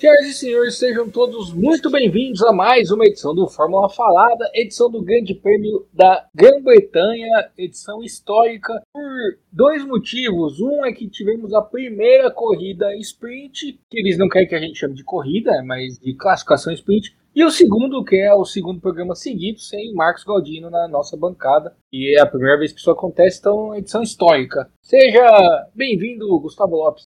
Senhoras e senhores, sejam todos muito bem-vindos a mais uma edição do Fórmula Falada, edição do Grande Prêmio da Grã-Bretanha, edição histórica por dois motivos. Um é que tivemos a primeira corrida sprint, que eles não querem que a gente chame de corrida, mas de classificação sprint. E o segundo, que é o segundo programa seguido, sem Marcos Galdino na nossa bancada. E é a primeira vez que isso acontece, então edição histórica. Seja bem-vindo, Gustavo Lopes.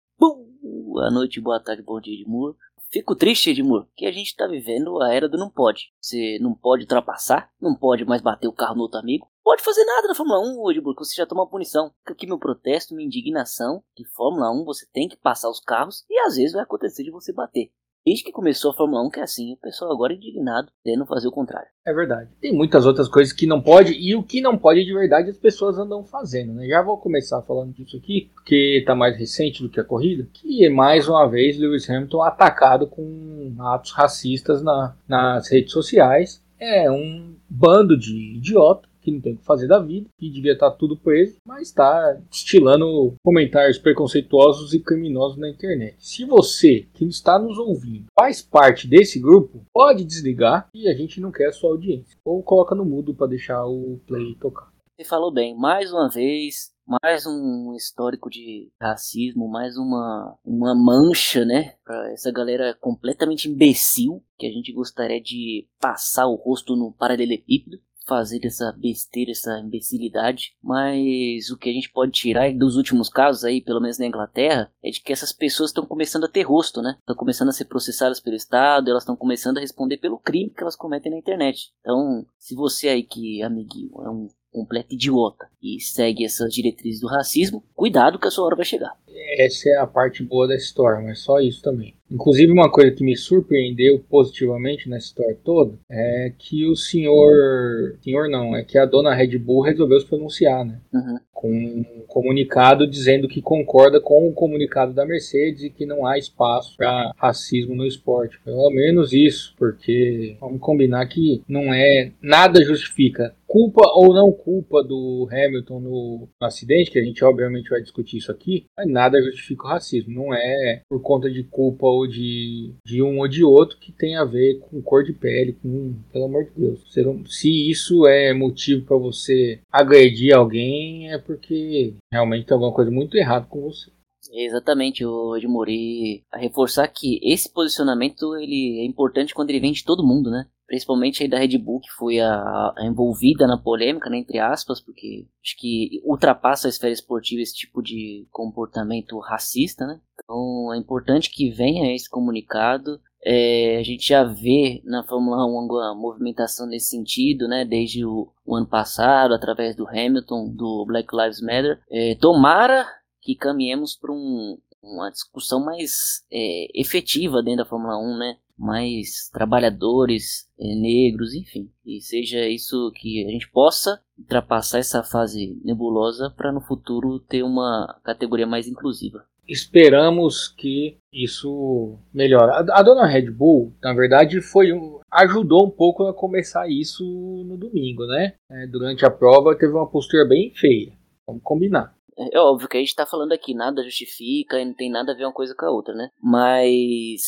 Boa noite, boa tarde, bom dia, Edmur. Fico triste, Edmur, que a gente tá vivendo a era do não pode. Você não pode ultrapassar, não pode mais bater o carro no outro amigo, pode fazer nada na Fórmula 1, Edmur, que você já toma punição. Fica aqui meu protesto, minha indignação, que Fórmula 1 você tem que passar os carros e às vezes vai acontecer de você bater. Desde que começou a Fórmula 1 que é assim, o pessoal agora é indignado, querendo fazer o contrário. É verdade. Tem muitas outras coisas que não pode, e o que não pode de verdade as pessoas andam fazendo, né? Já vou começar falando disso aqui, porque tá mais recente do que a corrida, que é mais uma vez Lewis Hamilton atacado com atos racistas na, nas redes sociais. É um bando de idiota que não tem o que fazer da vida, que devia estar tudo preso, mas está estilando comentários preconceituosos e criminosos na internet. Se você que está nos ouvindo faz parte desse grupo, pode desligar e a gente não quer a sua audiência. Ou coloca no mudo para deixar o play tocar. Você falou bem, mais uma vez, mais um histórico de racismo, mais uma, uma mancha, né? Pra essa galera completamente imbecil que a gente gostaria de passar o rosto no paralelepípedo fazer essa besteira, essa imbecilidade, mas o que a gente pode tirar dos últimos casos aí, pelo menos na Inglaterra, é de que essas pessoas estão começando a ter rosto, né? Estão começando a ser processadas pelo Estado, elas estão começando a responder pelo crime que elas cometem na internet. Então, se você aí que, amiguinho, é um completo idiota e segue essas diretrizes do racismo, cuidado que a sua hora vai chegar. Essa é a parte boa da história, mas só isso também. Inclusive, uma coisa que me surpreendeu positivamente nessa história toda é que o senhor. Senhor não, é que a dona Red Bull resolveu se pronunciar, né? Uhum. Com um comunicado dizendo que concorda com o comunicado da Mercedes e que não há espaço para racismo no esporte. Pelo menos isso, porque vamos combinar que não é. Nada justifica culpa ou não culpa do Hamilton no, no, acidente, que a gente obviamente vai discutir isso aqui, mas nada justifica o racismo. Não é por conta de culpa ou de, de um ou de outro que tem a ver com cor de pele, com, pelo amor de Deus. Se isso é motivo para você agredir alguém, é porque realmente tem alguma coisa muito errada com você. Exatamente, o Edmori, a reforçar que esse posicionamento ele é importante quando ele vem de todo mundo, né? Principalmente aí da Red Bull, que foi a, a envolvida na polêmica, né, entre aspas, porque acho que ultrapassa a esfera esportiva esse tipo de comportamento racista, né? Então é importante que venha esse comunicado. É, a gente já vê na Fórmula 1 uma movimentação nesse sentido, né? Desde o, o ano passado, através do Hamilton, do Black Lives Matter. É, tomara que caminhemos para um, uma discussão mais é, efetiva dentro da Fórmula 1, né? Mais trabalhadores, é, negros, enfim. E seja isso que a gente possa ultrapassar essa fase nebulosa para no futuro ter uma categoria mais inclusiva. Esperamos que isso melhore. A, dona Red Bull, na verdade, foi ajudou um pouco a começar isso no domingo, né? É, durante a prova teve uma postura bem feia. Vamos combinar. É óbvio que a gente tá falando aqui, nada justifica e não tem nada a ver uma coisa com a outra, né? Mas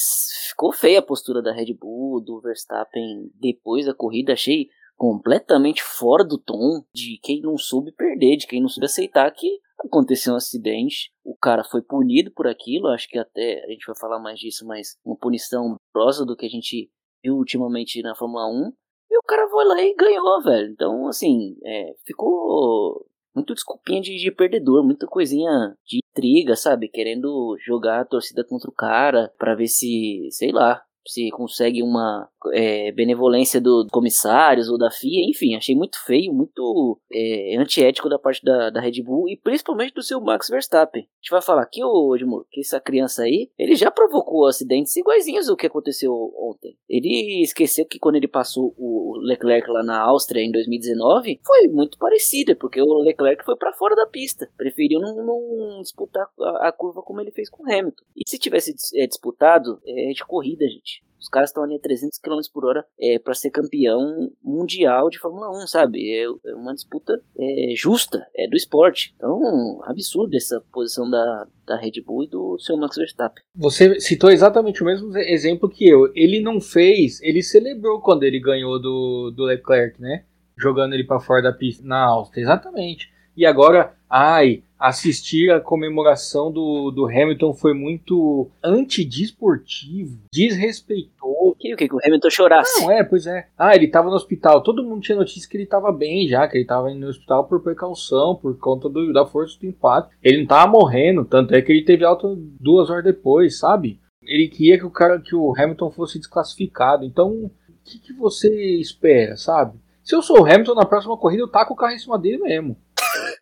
ficou feia a postura da Red Bull, do Verstappen depois da corrida, achei completamente fora do tom de quem não soube perder, de quem não soube aceitar que aconteceu um acidente, o cara foi punido por aquilo, acho que até a gente vai falar mais disso, mas uma punição prosa do que a gente viu ultimamente na Fórmula 1, e o cara foi lá e ganhou, velho. Então, assim, é, ficou muito desculpinha de, de, perdedor, muita coisinha de intriga, sabe? Querendo jogar a torcida contra o cara para ver se, sei lá, se consegue uma é, benevolência dos comissários ou da FIA, enfim, achei muito feio, muito é, antiético da parte da, da Red Bull e principalmente do seu Max Verstappen. A gente vai falar aqui, ô que essa criança aí, ele já provocou acidentes iguaizinhos ao que aconteceu ontem. Ele esqueceu que quando ele passou o Leclerc lá na Áustria em 2019, foi muito parecida, porque o Leclerc foi para fora da pista, preferiu não, não disputar a, a, curva como ele fez com o Hamilton. E se tivesse é, disputado, é de corrida, gente Os caras estão ali a 300 km por hora é, para ser campeão mundial de Fórmula 1, sabe? É, é uma disputa é, justa, é do esporte. Então, absurdo essa posição da, da Red Bull e do seu Max Verstappen. Você citou exatamente o mesmo exemplo que eu. Ele não fez, ele celebrou quando ele ganhou do, do Leclerc, né? Jogando ele para fora da pista na Áustria, exatamente. E agora, ai, assistir a comemoração do, do Hamilton foi muito antidesportivo, desrespeitoso. Que o que? Que o Hamilton chorasse? Não, é, pois é. Ah, ele tava no hospital. Todo mundo tinha notícia que ele tava bem já, que ele tava indo no hospital por precaução, por conta do, da força do impacto. Ele não tava morrendo, tanto é que ele teve alta duas horas depois, sabe? Ele queria que o cara, que o Hamilton fosse desclassificado. Então, o que, que você espera, sabe? Se eu sou o Hamilton na próxima corrida, eu taco o carro em cima dele mesmo.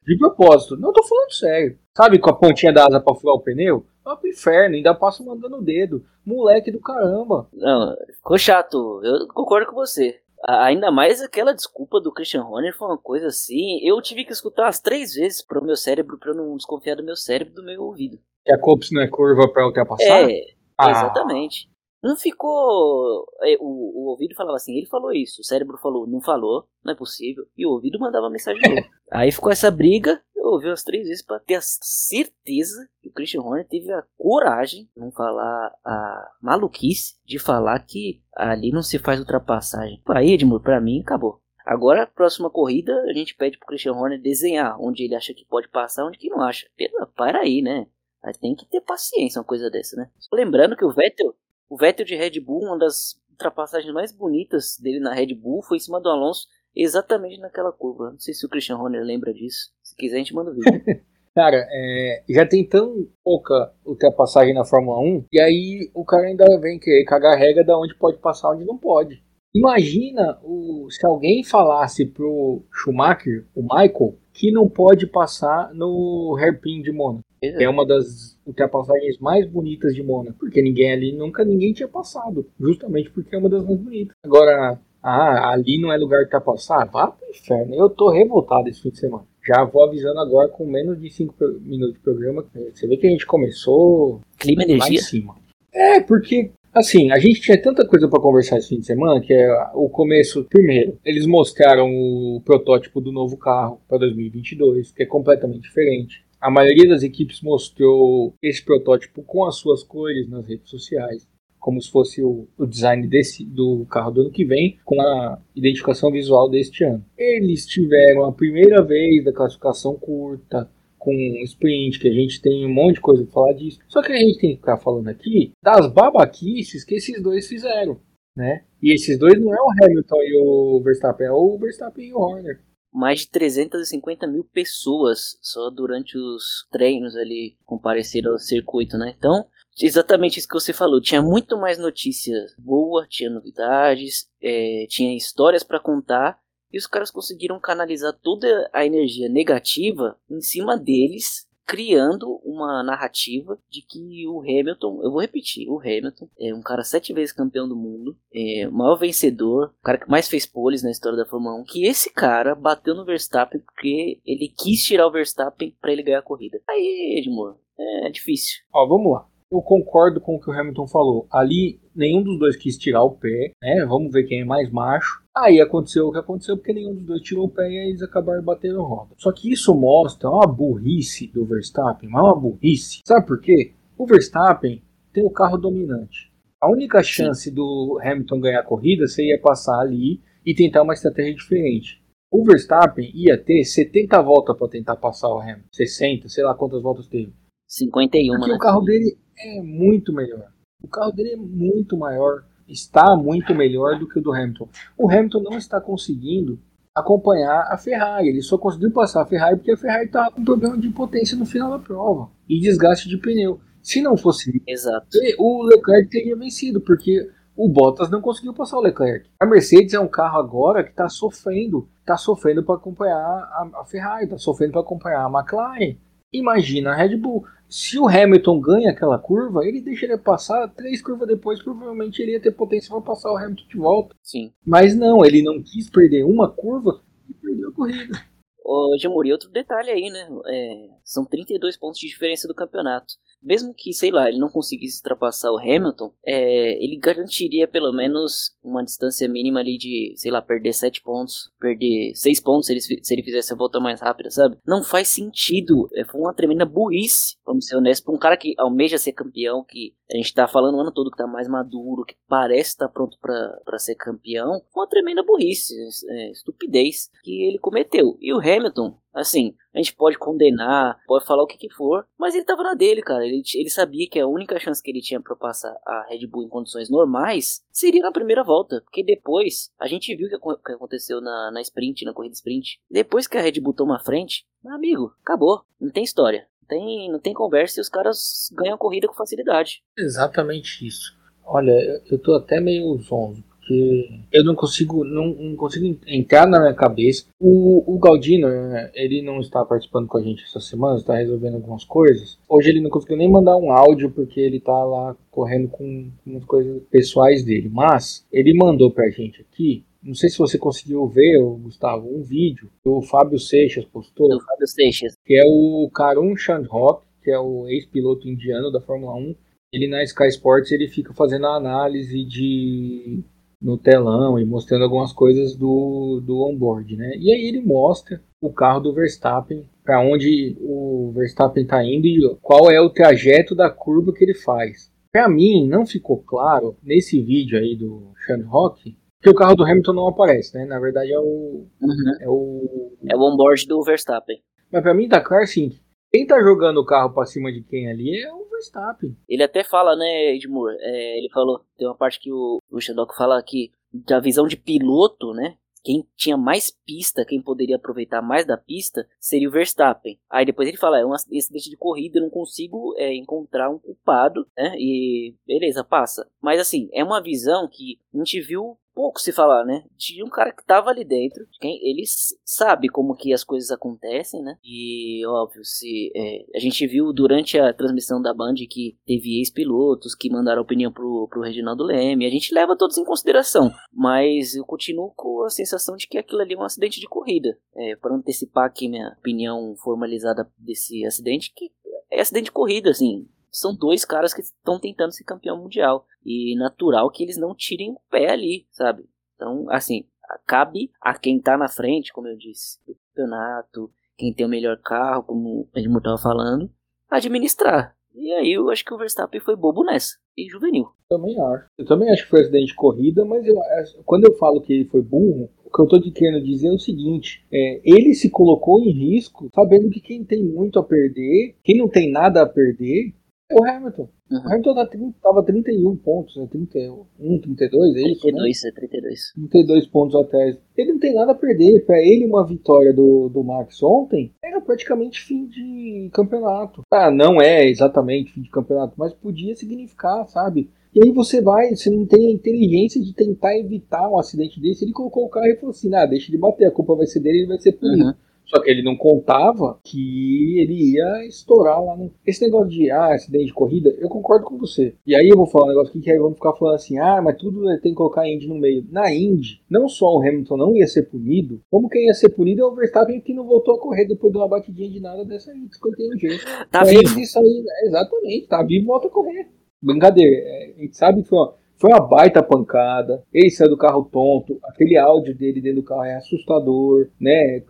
De propósito. Não tô falando sério. Sabe com a pontinha da asa pra furar o pneu? Vai pro inferno, ainda passa mandando o dedo. Moleque do caramba. Não, ficou chato. Eu concordo com você. Ainda mais aquela desculpa do Christian Horner foi uma coisa assim. Eu tive que escutar as três vezes pro meu cérebro pra eu não desconfiar do meu cérebro do meu ouvido. Que a Copse não é curva pra ultrapassar? É, ah. exatamente. Não ficou. É, o, o ouvido falava assim, ele falou isso. O cérebro falou, não falou, não é possível. E o ouvido mandava mensagem de novo. Aí ficou essa briga. Eu ouvi umas três vezes para ter a certeza que o Christian Horner teve a coragem, não falar a maluquice, de falar que ali não se faz ultrapassagem. Aí, Edmur, pra mim, acabou. Agora, próxima corrida, a gente pede pro Christian Horner desenhar onde ele acha que pode passar, onde que não acha. Para aí, né? Aí tem que ter paciência uma coisa dessa, né? Lembrando que o Vettel o Vettel de Red Bull, uma das ultrapassagens mais bonitas dele na Red Bull foi em cima do Alonso, exatamente naquela curva. Não sei se o Christian Horner lembra disso. Se quiser, a gente manda o vídeo. Cara, é, já tem tão pouca ultrapassagem na Fórmula 1, e aí o cara ainda vem querer cagar regra da onde pode passar onde não pode. Imagina o, se alguém falasse pro Schumacher, o Michael, que não pode passar no hairpin de Mônaco. É uma das ultrapassagens mais bonitas de Mônaco, porque ninguém ali, nunca ninguém tinha passado, justamente porque é uma das mais bonitas. Agora, ah, ali não é lugar de passar? Vá pro inferno. Eu tô revoltado esse fim de semana. Já vou avisando agora com menos de 5 minutos de programa. Você vê que a gente começou clima energia. lá em cima. É, porque Assim, a gente tinha tanta coisa para conversar esse fim de semana que é o começo. Primeiro, eles mostraram o protótipo do novo carro para 2022, que é completamente diferente. A maioria das equipes mostrou esse protótipo com as suas cores nas redes sociais, como se fosse o, o design desse, do carro do ano que vem, com a identificação visual deste ano. Eles tiveram a primeira vez da classificação curta, com sprint, que a gente tem um monte de coisa para falar disso. Só que a gente tem que ficar falando aqui das babaquices que esses dois fizeram, né? E esses dois não é o Hamilton e o Verstappen, é o Verstappen e o Horner mais de 350 mil pessoas só durante os treinos ali compareceram ao circuito, né? Então, exatamente isso que você falou. Tinha muito mais notícias boas, tinha novidades, é, tinha histórias para contar e os caras conseguiram canalizar toda a energia negativa em cima deles criando uma narrativa de que o Hamilton, eu vou repetir, o Hamilton é um cara sete vezes campeão do mundo, é o maior vencedor, o cara que mais fez poles na história da Fórmula 1, que esse cara bateu no Verstappen porque ele quis tirar o Verstappen para ele ganhar a corrida. Aí, Edmur, é difícil. Ó, vamos lá eu concordo com o que o Hamilton falou. Ali, nenhum dos dois quis tirar o pé, né? Vamos ver quem é mais macho. Aí aconteceu o que aconteceu porque nenhum dos dois tirou o pé e eles acabaram batendo roda. Só que isso mostra uma burrice do Verstappen, mas uma burrice. Sabe por quê? O Verstappen tem o carro dominante. A única chance do Hamilton ganhar a corrida seria passar ali e tentar uma estratégia diferente. O Verstappen ia ter 70 voltas para tentar passar o Hamilton, 60, sei lá quantas voltas teve. 51, Porque né? o carro dele é muito melhor. O carro dele é muito maior, está muito melhor do que o do Hamilton. O Hamilton não está conseguindo acompanhar a Ferrari. Ele só conseguiu passar a Ferrari porque a Ferrari estava com problema de potência no final da prova e desgaste de pneu. Se não fosse Exato. o Leclerc teria vencido, porque o Bottas não conseguiu passar o Leclerc. A Mercedes é um carro agora que está sofrendo, está sofrendo para acompanhar a, a Ferrari, está sofrendo para acompanhar a McLaren. Imagina a Red Bull. Se o Hamilton ganha aquela curva, ele deixaria passar, três curvas depois, provavelmente ele ia ter potência para passar o Hamilton de volta. Sim. Mas não, ele não quis perder uma curva e perdeu a corrida. Ô, Jamuri, outro detalhe aí, né? É, são 32 pontos de diferença do campeonato. Mesmo que, sei lá, ele não conseguisse ultrapassar o Hamilton, é, ele garantiria pelo menos uma distância mínima ali de, sei lá, perder 7 pontos, perder 6 pontos se ele, se ele fizesse a volta mais rápida, sabe? Não faz sentido. É, foi uma tremenda burrice, vamos ser honestos, pra um cara que almeja ser campeão, que a gente tá falando o ano todo que tá mais maduro, que parece estar tá pronto para ser campeão, uma tremenda burrice, é, estupidez que ele cometeu. E o Hamilton, assim, a gente pode condenar, pode falar o que, que for, mas ele tava na dele, cara. Ele, ele sabia que a única chance que ele tinha para passar a Red Bull em condições normais seria na primeira volta, porque depois a gente viu o que, aconteceu na, na sprint, na corrida sprint. Depois que a Red Bull toma a frente, amigo, acabou, não tem história. Tem, não tem conversa e os caras ganham a corrida com facilidade. Exatamente isso. Olha, eu tô até meio zonzo, porque eu não consigo, não, não consigo entrar na minha cabeça. O, o Galdino, né, ele não está participando com a gente essa semana, está resolvendo algumas coisas. Hoje ele não conseguiu nem mandar um áudio porque ele está lá correndo com umas coisas pessoais dele. Mas ele mandou pra gente aqui não sei se você conseguiu ver, Gustavo, um vídeo que o Fábio Seixas postou. Do Fábio Seixas. Que é o Karun Chandhok, que é o ex-piloto indiano da Fórmula 1. Ele na Sky Sports ele fica fazendo a análise de no telão e mostrando algumas coisas do, do onboard, né? E aí ele mostra o carro do Verstappen, para onde o Verstappen está indo e qual é o trajeto da curva que ele faz. Para mim não ficou claro nesse vídeo aí do Sean Rock que o carro do Hamilton não aparece, né? Na verdade é o uhum. é o é o onboard do Verstappen. Mas para mim tá claro assim, quem tá jogando o carro pra cima de quem ali é o Verstappen. Ele até fala, né, Edmur? É, ele falou, tem uma parte que o, o Shadok fala que da visão de piloto, né? Quem tinha mais pista, quem poderia aproveitar mais da pista, seria o Verstappen. Aí depois ele fala, é um acidente de corrida, eu não consigo é, encontrar um culpado, né? E beleza, passa. Mas assim, é uma visão que a gente viu pouco se falar, né? De um cara que tava ali dentro, quem ele sabe como que as coisas acontecem, né? E óbvio, se é, a gente viu durante a transmissão da Band que teve ex-pilotos que mandaram opinião pro, pro Reginaldo Leme, a gente leva todos em consideração, mas eu continuo com a sensação de que aquilo ali é um acidente de corrida. É, para antecipar aqui minha opinião formalizada desse acidente, que é acidente de corrida, assim, são dois caras que estão tentando ser campeão mundial. E natural que eles não tirem o pé ali, sabe? Então, assim, cabe a quem tá na frente, como eu disse, do campeonato, quem tem o melhor carro, como o Edmund estava falando, administrar. E aí eu acho que o Verstappen foi bobo nessa. E juvenil. Também acho. Eu também acho que foi acidente de corrida, mas eu, é, quando eu falo que ele foi burro, o que eu tô querendo dizer é o seguinte: é, ele se colocou em risco sabendo que quem tem muito a perder, quem não tem nada a perder, o Hamilton. Uhum. O Hamilton tá, tava 31 pontos, né? 31, 32, é isso? 32, né? é 32. 32 pontos atrás. Ele não tem nada a perder. Pra ele, uma vitória do, do Max ontem era praticamente fim de campeonato. Ah, não é exatamente fim de campeonato, mas podia significar, sabe? E aí você vai, você não tem a inteligência de tentar evitar um acidente desse. Ele colocou o carro e falou assim: ah, deixa de bater, a culpa vai ser dele, ele vai ser punido. Uhum. Só que ele não contava que ele ia estourar lá no. Esse negócio de ah, acidente de corrida, eu concordo com você. E aí eu vou falar um negócio aqui que aí vamos ficar falando assim, ah, mas tudo tem que colocar a Indy no meio. Na Indy, não só o Hamilton não ia ser punido, como quem ia ser punido é o Verstappen que não voltou a correr depois de uma batidinha de nada dessa aí, escanteio jeito. Tá vivo. Isso aí, exatamente, tá vivo volta a correr. Brincadeira, é, a gente sabe que foi uma foi uma baita pancada. Ele saiu do carro tonto. Aquele áudio dele dentro do carro é assustador, né?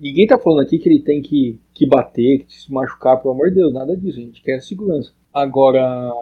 Ninguém tá falando aqui que ele tem que, que bater, que se machucar, pelo amor de Deus. Nada disso. A gente quer segurança. Agora,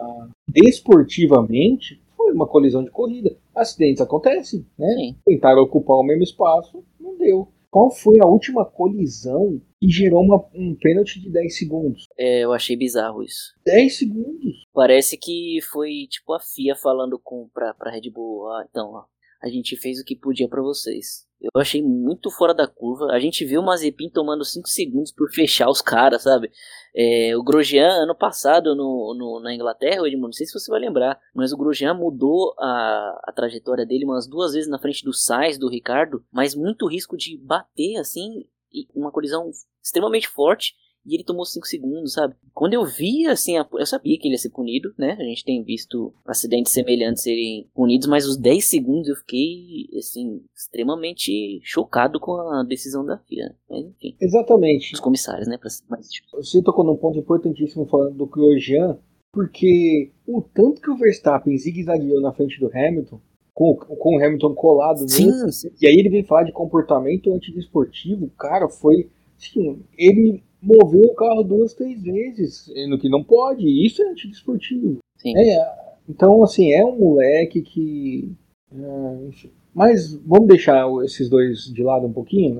desportivamente, foi uma colisão de corrida. Acidentes acontecem, né? Sim. Tentaram ocupar o mesmo espaço, não deu. Qual foi a última colisão que gerou uma, um pênalti de 10 segundos? É, eu achei bizarro isso. 10 segundos? Parece que foi tipo a FIA falando com, pra, pra Red Bull: ah, então, ó, a gente fez o que podia para vocês. Eu achei muito fora da curva. A gente viu o Mazepin tomando 5 segundos por fechar os caras, sabe? É, o Grosjean, ano passado no, no, na Inglaterra, Edmundo, não sei se você vai lembrar, mas o Grosjean mudou a, a trajetória dele umas duas vezes na frente do Sainz, do Ricardo, mas muito risco de bater, assim, uma colisão extremamente forte e ele tomou 5 segundos, sabe? Quando eu vi, assim, eu sabia que ele ia ser punido, né? A gente tem visto acidentes semelhantes serem punidos, mas os 10 segundos eu fiquei, assim, extremamente chocado com a decisão da FIA. Mas, enfim. Exatamente. Os comissários, né? Pra mais... Você tocou num ponto importantíssimo falando do Grosjean, porque o tanto que o Verstappen zigue-zagueou na frente do Hamilton, com, com o Hamilton colado sim, sim. e aí ele vem falar de comportamento antidesportivo, cara, foi. Assim, ele moveu o carro duas, três vezes, no que não pode, isso é antidesportivo. Sim. É, então, assim, é um moleque que. É, mas vamos deixar esses dois de lado um pouquinho.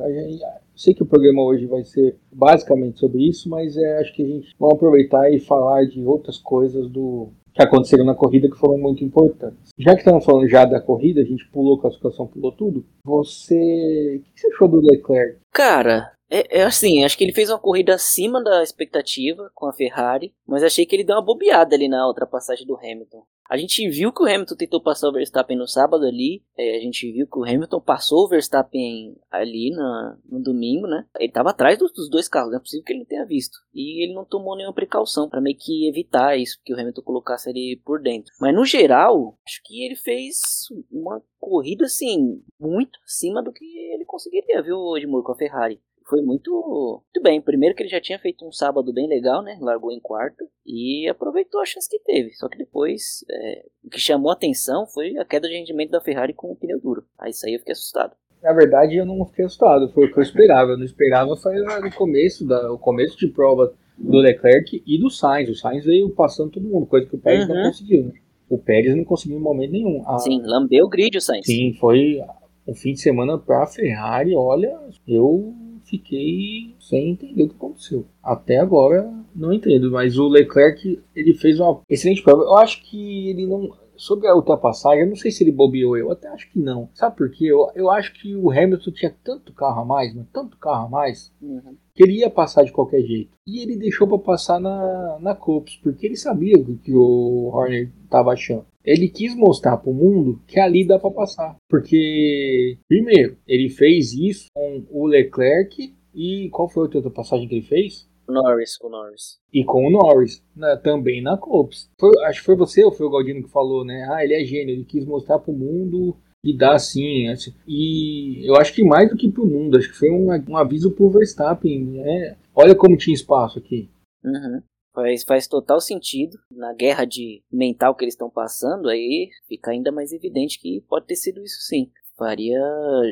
Sei que o programa hoje vai ser basicamente sobre isso, mas é, acho que a gente vai aproveitar e falar de outras coisas do, que aconteceram na corrida que foram muito importantes. Já que estamos falando já da corrida, a gente pulou a classificação, pulou tudo. Você. O que você achou do Leclerc? Cara, é, é, assim, acho que ele fez uma corrida acima da expectativa com a Ferrari, mas achei que ele deu uma bobeada ali na ultrapassagem do Hamilton. A gente viu que o Hamilton tentou passar o Verstappen no sábado ali. É, a gente viu que o Hamilton passou o Verstappen ali na, no domingo, né? Ele estava atrás dos, dos, dois carros, não é possível que ele não tenha visto. E ele não tomou nenhuma precaução para meio que evitar isso, que o Hamilton colocasse ele por dentro. Mas no geral, acho que ele fez uma corrida assim, muito acima do que ele conseguiria, viu, Edmur, com a Ferrari foi muito, muito bem. Primeiro que ele já tinha feito um sábado bem legal, né? Largou em quarto e aproveitou a chance que teve. Só que depois, é, o que chamou a atenção foi a queda de rendimento da Ferrari com o pneu duro. Aí isso aí eu fiquei assustado. Na verdade, eu não fiquei assustado. Foi o que eu esperava. Eu não esperava foi no começo, da, o começo de prova do Leclerc e do Sainz. O Sainz veio passando todo mundo, coisa que o Pérez uhum. não conseguiu, né? O Pérez não conseguiu em momento nenhum. A... Sim, lambeu o grid o Sainz. Sim, foi um fim de semana para a Ferrari. Olha, eu fiquei sem entender o que aconteceu. Até agora não entendo, mas o Leclerc ele fez uma excelente prova. Eu acho que ele não sobre a ultrapassagem, eu não sei se ele bobeou, eu até acho que não. Sabe por quê? Eu, eu acho que o Hamilton tinha tanto carro a mais, mas tanto carro a mais, uhum. que ele ia passar de qualquer jeito. E ele deixou para passar na, na Copes, porque ele sabia o que o Horner estava achando. Ele quis mostrar para o mundo que ali dá para passar. Porque, primeiro, ele fez isso com o Leclerc e qual foi a outra passagem que ele fez? Norris, com o Norris. E com o Norris, né, também na Copes. Foi, acho que foi você ou foi o Galdino que falou, né? Ah, ele é gênio, ele quis mostrar para o mundo e dá assim, assim. E eu acho que mais do que para o mundo, acho que foi um, um aviso para o Verstappen, né? Olha como tinha espaço aqui. Uhum. Faz, faz total sentido. Na guerra de mental que eles estão passando, aí fica ainda mais evidente que pode ter sido isso sim. Faria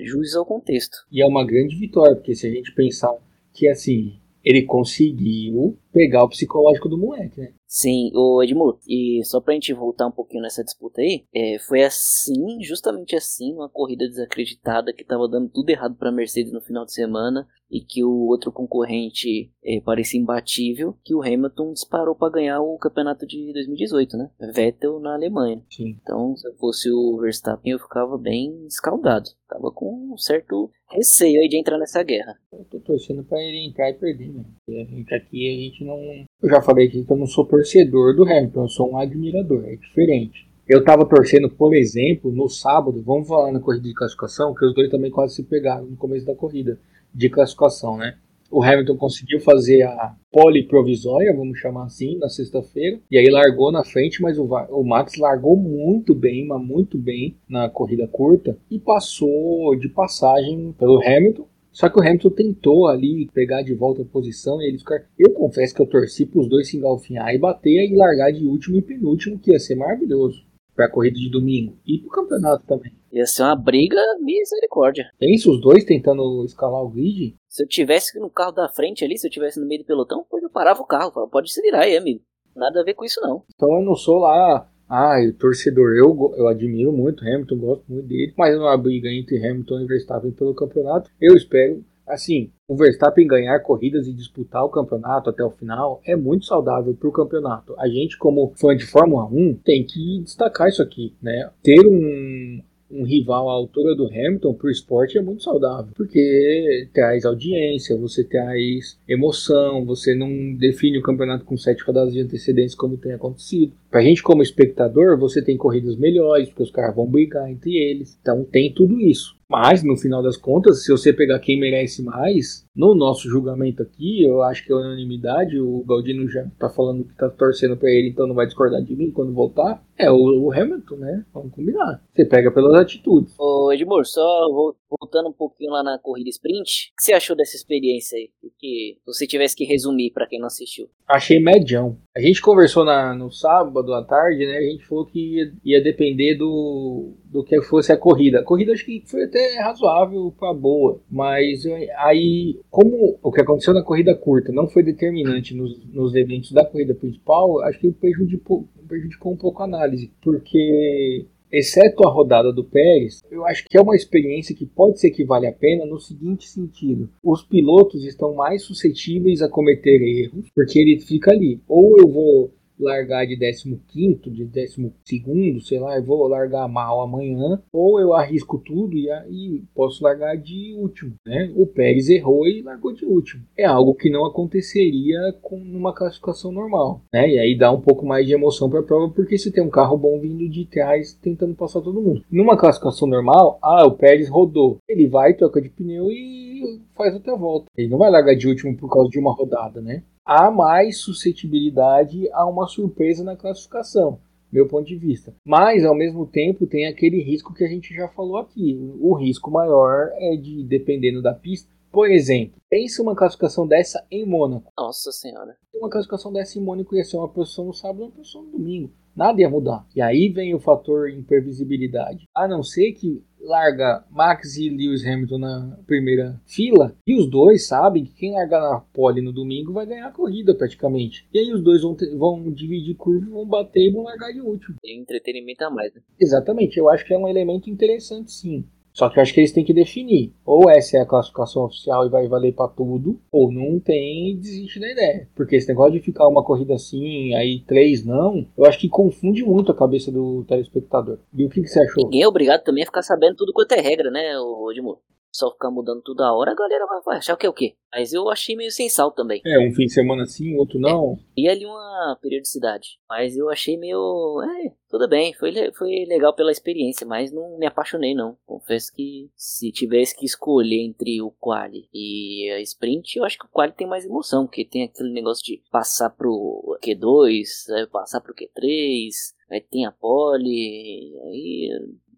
jus ao contexto. E é uma grande vitória, porque se a gente pensar que assim, ele conseguiu pegar o psicológico do moleque, né? Sim, o Edmur, e só pra gente voltar um pouquinho nessa disputa aí, é, foi assim, justamente assim, uma corrida desacreditada que tava dando tudo errado pra Mercedes no final de semana e que o outro concorrente é, parecia imbatível, que o Hamilton disparou para ganhar o campeonato de 2018, né? Vettel na Alemanha. Sim. Então, se eu fosse o Verstappen, eu ficava bem escaldado. Tava com um certo receio aí de entrar nessa guerra. Eu tô torcendo pra ele entrar e perder, né? A gente aqui, a gente não. Eu já falei aqui que eu não sou torcedor do Hamilton, eu sou um admirador, é diferente. Eu tava torcendo, por exemplo, no sábado, vamos falar na corrida de classificação, que os dois também quase se pegaram no começo da corrida de classificação, né? O Hamilton conseguiu fazer a pole provisória, vamos chamar assim, na sexta-feira, e aí largou na frente, mas o, o Max largou muito bem, mas muito bem na corrida curta e passou de passagem pelo Hamilton. Só que o Hamilton tentou ali pegar de volta a posição e eles ficaram. Eu confesso que eu torci para os dois se engalfinhar e bater e largar de último e penúltimo, que ia ser maravilhoso para a corrida de domingo e para o campeonato também. Ia ser uma briga misericórdia. Pensa os dois tentando escalar o grid. Se eu tivesse no carro da frente ali, se eu tivesse no meio do pelotão, pois eu parava o carro. Falava, pode se virar aí, amigo. Nada a ver com isso, não. Então eu não sou lá, ah, torcedor. Eu, eu admiro muito Hamilton, gosto muito dele. Mas não há briga entre Hamilton e Verstappen pelo campeonato. Eu espero assim, o Verstappen ganhar corridas e disputar o campeonato até o final é muito saudável para o campeonato. A gente, como fã de Fórmula 1, tem que destacar isso aqui, né? Ter um, um rival à altura do Hamilton para o esporte é muito saudável, porque traz audiência, você traz emoção, você não define o campeonato com sete rodadas de antecedência como tem acontecido. Para a gente como espectador, você tem corridas melhores, porque os caras vão brigar entre eles, então tem tudo isso. Mas, no final das contas, se você pegar quem merece mais, no nosso julgamento aqui, eu acho que é unanimidade, o Galdino já tá falando que tá torcendo para ele, então não vai discordar de mim quando voltar, é o, o Hamilton, né? Vamos combinar. Você pega pelas atitudes. Ô Edmur, só voltando um pouquinho lá na corrida sprint, o que você achou dessa experiência aí? Que você tivesse que resumir para quem não assistiu. Achei medião. A gente conversou na, no sábado à tarde, né? A gente falou que ia, ia depender do, do que fosse a corrida. A corrida acho que foi até razoável para boa, mas aí como o que aconteceu na corrida curta não foi determinante nos, nos eventos da corrida principal, acho que prejudicou, prejudicou um pouco a análise, porque exceto a rodada do Pérez, eu acho que é uma experiência que pode ser que vale a pena no seguinte sentido: os pilotos estão mais suscetíveis a cometer erros, porque ele fica ali. Ou eu vou largar de 15, de 12, sei lá, eu vou largar mal amanhã, ou eu arrisco tudo e, posso largar de último, né? O Pérez errou e largou de último. É algo que não aconteceria com numa classificação normal, né? E aí dá um pouco mais de emoção para a prova, porque se tem um carro bom vindo de trás tentando passar todo mundo. Numa classificação normal, ah, o Pérez rodou, ele vai, troca de pneu e faz outra volta. Ele não vai largar de último por causa de uma rodada, né? Há mais suscetibilidade a uma surpresa na classificação, meu ponto de vista. Mas, ao mesmo tempo, tem aquele risco que a gente já falou aqui. O risco maior é de, dependendo da pista, por exemplo, pense uma classificação dessa em Mônaco. Nossa Senhora. Uma classificação dessa em Mônaco ia ser uma posição no sábado e uma posição no domingo. Nada ia mudar. E aí vem o fator imprevisibilidade. A não ser que larga Max e Lewis Hamilton na primeira fila, e os dois sabem que quem largar na pole no domingo vai ganhar a corrida praticamente. E aí os dois vão, ter, vão dividir curva, vão bater e vão largar de último. Tem entretenimento a mais, né? Exatamente, eu acho que é um elemento interessante sim. Só que eu acho que eles têm que definir. Ou essa é a classificação oficial e vai valer para tudo, ou não tem desiste da ideia. Porque esse negócio de ficar uma corrida assim, aí três não, eu acho que confunde muito a cabeça do telespectador. E o que, que você achou? Ninguém é obrigado também a ficar sabendo tudo quanto é regra, né, Edmundo? Só ficar mudando toda hora, a galera vai achar que é o quê? Mas eu achei meio sem sal também. É, um fim de semana sim, outro não. É, e ali uma periodicidade. Mas eu achei meio. É, tudo bem, foi, foi legal pela experiência, mas não me apaixonei não. Confesso que se tivesse que escolher entre o quali e a sprint, eu acho que o quali tem mais emoção, porque tem aquele negócio de passar pro Q2, passar pro Q3, aí tem a pole, aí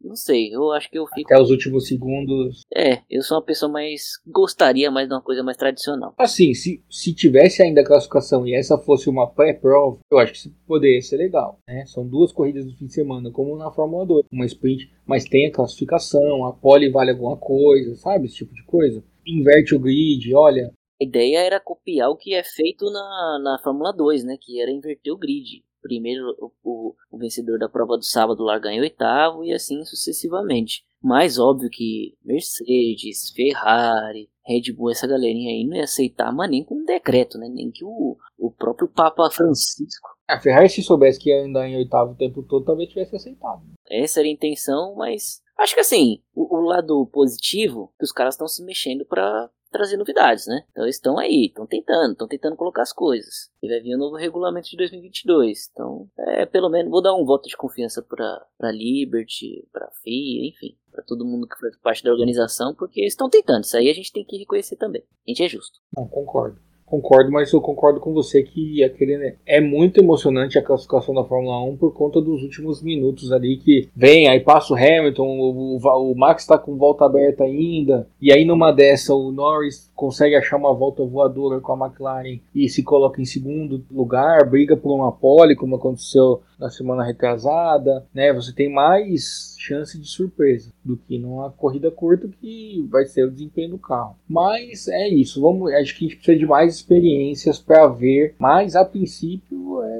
não sei, eu acho que eu fico. Até os últimos segundos. É, eu sou uma pessoa mais. Gostaria mais de uma coisa mais tradicional. Assim, se, se tivesse ainda a classificação e essa fosse uma pré-prova, eu acho que poderia ser legal. Né? São duas corridas do fim de semana, como na Fórmula 2. Uma sprint, mas tem a classificação, a pole vale alguma coisa, sabe? Esse tipo de coisa. Inverte o grid, olha. A ideia era copiar o que é feito na, na Fórmula 2, né? Que era inverter o grid. Primeiro, o, o, vencedor da prova do sábado larga em oitavo e assim sucessivamente. Mas óbvio que Mercedes, Ferrari, Red Bull, essa galerinha aí não ia aceitar, mas nem com um decreto, né? Nem que o, o próprio Papa Francisco. A Ferrari, se soubesse que ia andar em oitavo o tempo todo, talvez tivesse aceitado. Essa era a intenção, mas acho que assim, o, o lado positivo, que os caras estão se mexendo para trazer novidades, né? Então eles estão aí, estão tentando, estão tentando colocar as coisas. E vai vir o um novo regulamento de 2022. Então, é, pelo menos vou dar um voto de confiança para para Liberty, para FIA, enfim, para todo mundo que faz parte da organização, porque eles estão tentando. Isso aí a gente tem que reconhecer também. A gente é justo. Não, concordo. Concordo, mas eu concordo com você que aquele né, é muito emocionante a classificação da Fórmula 1 por conta dos últimos minutos ali que vem, aí passa o Hamilton, o, o, Max está com volta aberta ainda, e aí numa dessa o Norris consegue achar uma volta voadora com a McLaren e se coloca em segundo lugar, briga por uma pole, como aconteceu na semana retrasada, né? Você tem mais chance de surpresa do que numa corrida curta que vai ser o desempenho do carro. Mas é isso, vamos, acho que a gente precisa de mais experiências para ver, mas a princípio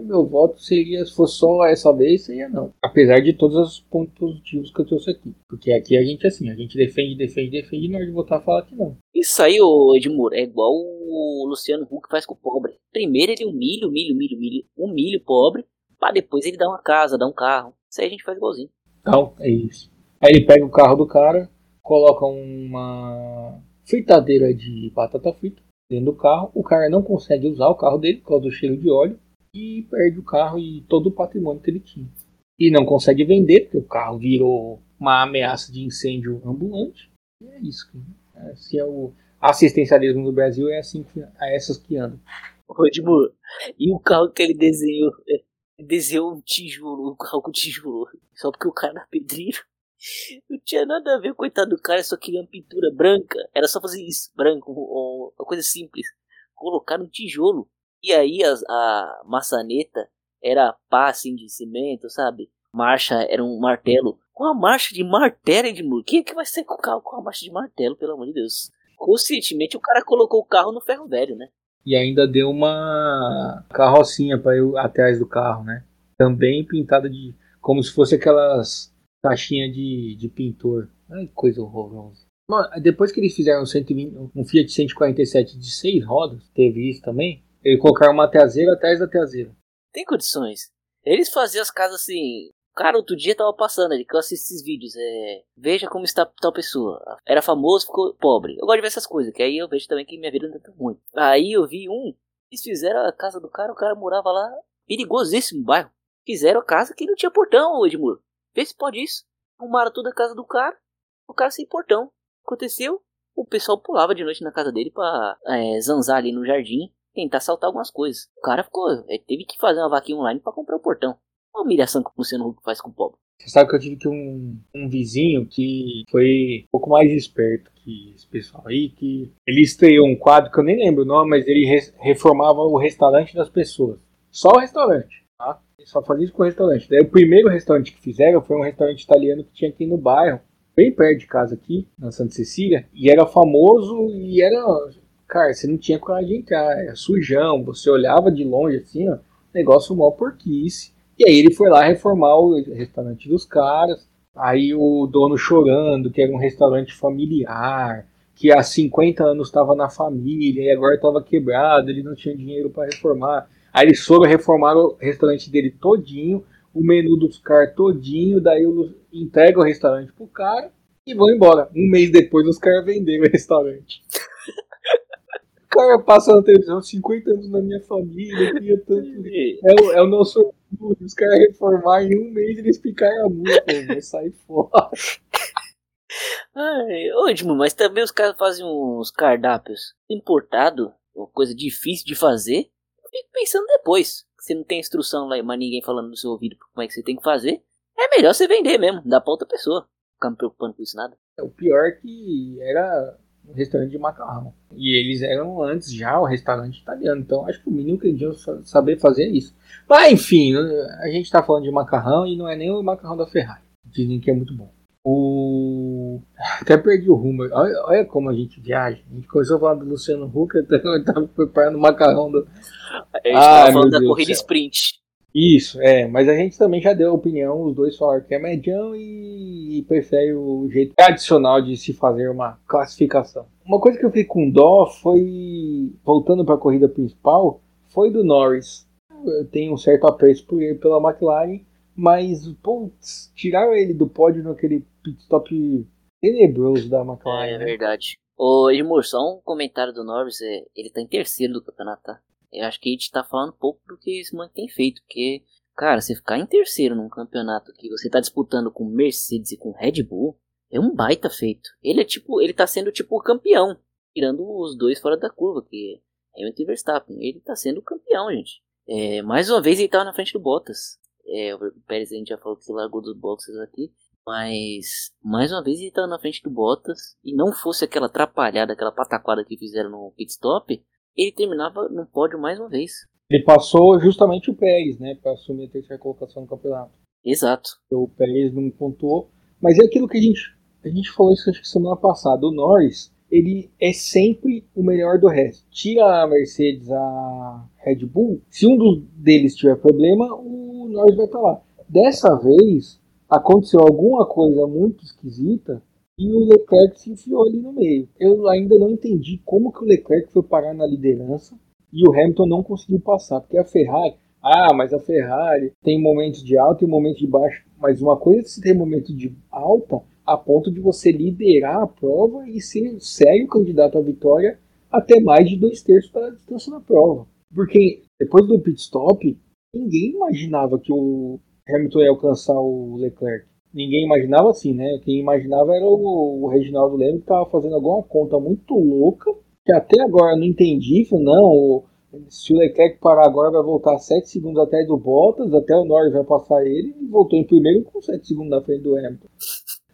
meu voto seria se fosse só essa vez seria não. Apesar de todos os pontos positivos que eu trouxe aqui, porque aqui a gente assim, a gente defende, defende, defende e na hora de votar fala que não. Isso aí, ô Edmur, é igual o Luciano Huck faz com o pobre. Primeiro ele humilha, humilha, humilha, humilha, humilha o pobre para depois ele dar uma casa, dar um carro. Isso aí a gente faz igualzinho. Então, é isso. Aí ele pega o carro do cara, coloca uma fritadeira de batata frita dentro do carro. O cara não consegue usar o carro dele por causa do cheiro de óleo e perde o carro e todo o patrimônio que ele tinha. E não consegue vender porque o carro virou uma ameaça de incêndio ambulante. E é isso. Se é o assistencialismo no Brasil, é assim que é essas que andam. Rodimo, e o carro que ele desenhou? Desenhou um tijolo, um carro com tijolo. Só porque o cara era pedreiro. Não tinha nada a ver, coitado do cara, só queria uma pintura branca. Era só fazer isso, branco, uma coisa simples. Colocar um tijolo. E aí a, a maçaneta era pá assim de cimento, sabe? Marcha era um martelo. Com a marcha de martelo, Edmundo? Quem é que vai ser com o carro com a marcha de martelo, pelo amor de Deus? Conscientemente o cara colocou o carro no ferro velho, né? E ainda deu uma carrocinha para ir atrás do carro, né? Também pintada de. como se fosse aquelas caixinhas de, de pintor. Ai, coisa horrorosa. depois que eles fizeram um, 120, um Fiat 147 de seis rodas, teve isso também. Eles colocaram uma traseira atrás da traseira. Tem condições. Eles faziam as casas assim. Cara, outro dia tava passando ali, que eu assisto esses vídeos. É, veja como está tal pessoa. Era famoso, ficou pobre. Eu gosto de ver essas coisas, que aí eu vejo também que minha vida não tá tão ruim. Aí eu vi um, eles fizeram a casa do cara, o cara morava lá, perigosíssimo bairro. Fizeram a casa que não tinha portão, Edmur. Vê se pode isso. Arrumaram toda a casa do cara, o cara sem portão. Aconteceu, o pessoal pulava de noite na casa dele pra é, zanzar ali no jardim tentar saltar algumas coisas. O cara ficou, ele teve que fazer uma vaquinha online para comprar o portão. Uma humilhação que o Luciano Huck faz com o pobre. Você sabe que eu tive que um, um vizinho que foi um pouco mais esperto que esse pessoal aí, que ele estreou um quadro que eu nem lembro o nome, mas ele re reformava o restaurante das pessoas. Só o restaurante, tá? Ele só fazia isso com o restaurante. Daí o primeiro restaurante que fizeram foi um restaurante italiano que tinha aqui no bairro, bem perto de casa aqui, na Santa Cecília, e era famoso e era cara, você não tinha coragem de entrar, era sujão, você olhava de longe assim, ó, negócio mal porquice. E aí ele foi lá reformar o restaurante dos caras, aí o dono chorando, que era um restaurante familiar, que há 50 anos estava na família e agora estava quebrado, ele não tinha dinheiro para reformar. Aí eles foram reformar o restaurante dele todinho, o menu dos caras todinho, daí entrega o restaurante pro cara e vão embora. Um mês depois os caras venderam o restaurante cara passa na televisão 50 anos na minha família, queria tanto. É o, é o nosso orgulho. Os caras reformar em um mês eles picaram a multa, vou sair fora. Ai, ótimo, mas também os caras fazem uns cardápios importado, uma coisa difícil de fazer. Eu fico pensando depois. Você não tem instrução lá, mas ninguém falando no seu ouvido como é que você tem que fazer. É melhor você vender mesmo, dá pra outra pessoa. Ficar me preocupando com isso nada. É, o pior é que era restaurante de macarrão. E eles eram antes já o restaurante italiano. Então acho que o mínimo que eles deviam saber fazer é isso. Mas enfim, a gente está falando de macarrão e não é nem o macarrão da Ferrari. Dizem que é muito bom. O... Até perdi o rumo. Olha, olha, como a gente viaja. A gente começou a falar do Luciano Huck, eu estava preparando o macarrão do. A gente estava falando da corrida sprint. Isso, é, mas a gente também já deu opinião, os dois falaram que é medião e, e prefere o jeito tradicional de se fazer uma classificação. Uma coisa que eu fiquei com dó foi, voltando para a corrida principal, foi do Norris. Eu tenho um certo apreço por ele pela McLaren, mas putz, tiraram ele do pódio naquele pit stop tenebroso da McLaren. É, é verdade. Ô, Edmur, só um comentário do Norris, é, ele tá em terceiro do campeonato, tá? Eu acho que a gente tá falando pouco do que esse mano tem feito, porque, cara, você ficar em terceiro num campeonato que você tá disputando com Mercedes e com Red Bull, é um baita feito. Ele é tipo, ele tá sendo tipo o campeão, tirando os dois fora da curva, que é Hamilton e Verstappen. Ele tá sendo o campeão, gente. É, mais uma vez ele tava na frente do Bottas. É, o Pérez a gente já falou que largou dos boxes aqui. Mas, mais uma vez ele tava na frente do Bottas. E não fosse aquela atrapalhada, aquela pataquada que fizeram no pit stop, ele terminava no pódio mais uma vez. Ele passou justamente o Pérez, né, para assumir a terceira colocação no campeonato. Exato. O Pérez não pontuou, mas é aquilo que a gente a gente falou isso acho que semana passada. O Norris ele é sempre o melhor do resto. Tira a Mercedes, a Red Bull, se um dos deles tiver problema, o Norris vai estar lá. Dessa vez aconteceu alguma coisa muito esquisita e o Leclerc se enfiou ali no meio. Eu ainda não entendi como que o Leclerc foi parar na liderança e o Hamilton não conseguiu passar, porque a Ferrari, ah, mas a Ferrari tem momentos de alta e momentos de baixo, mas uma coisa é se tem momento de alta a ponto de você liderar a prova e ser sério candidato à vitória até mais de dois terços da distância na prova. Porque depois do pit stop, ninguém imaginava que o Hamilton ia alcançar o Leclerc. Ninguém imaginava assim, né? Quem imaginava era o, o Reginaldo Leme que estava fazendo alguma conta muito louca, que até agora eu não entendi. Falei, não, se o Leclerc parar agora vai voltar 7 segundos atrás do Bottas, até o Norris vai passar ele e voltou em primeiro com 7 segundos na frente do Hamilton.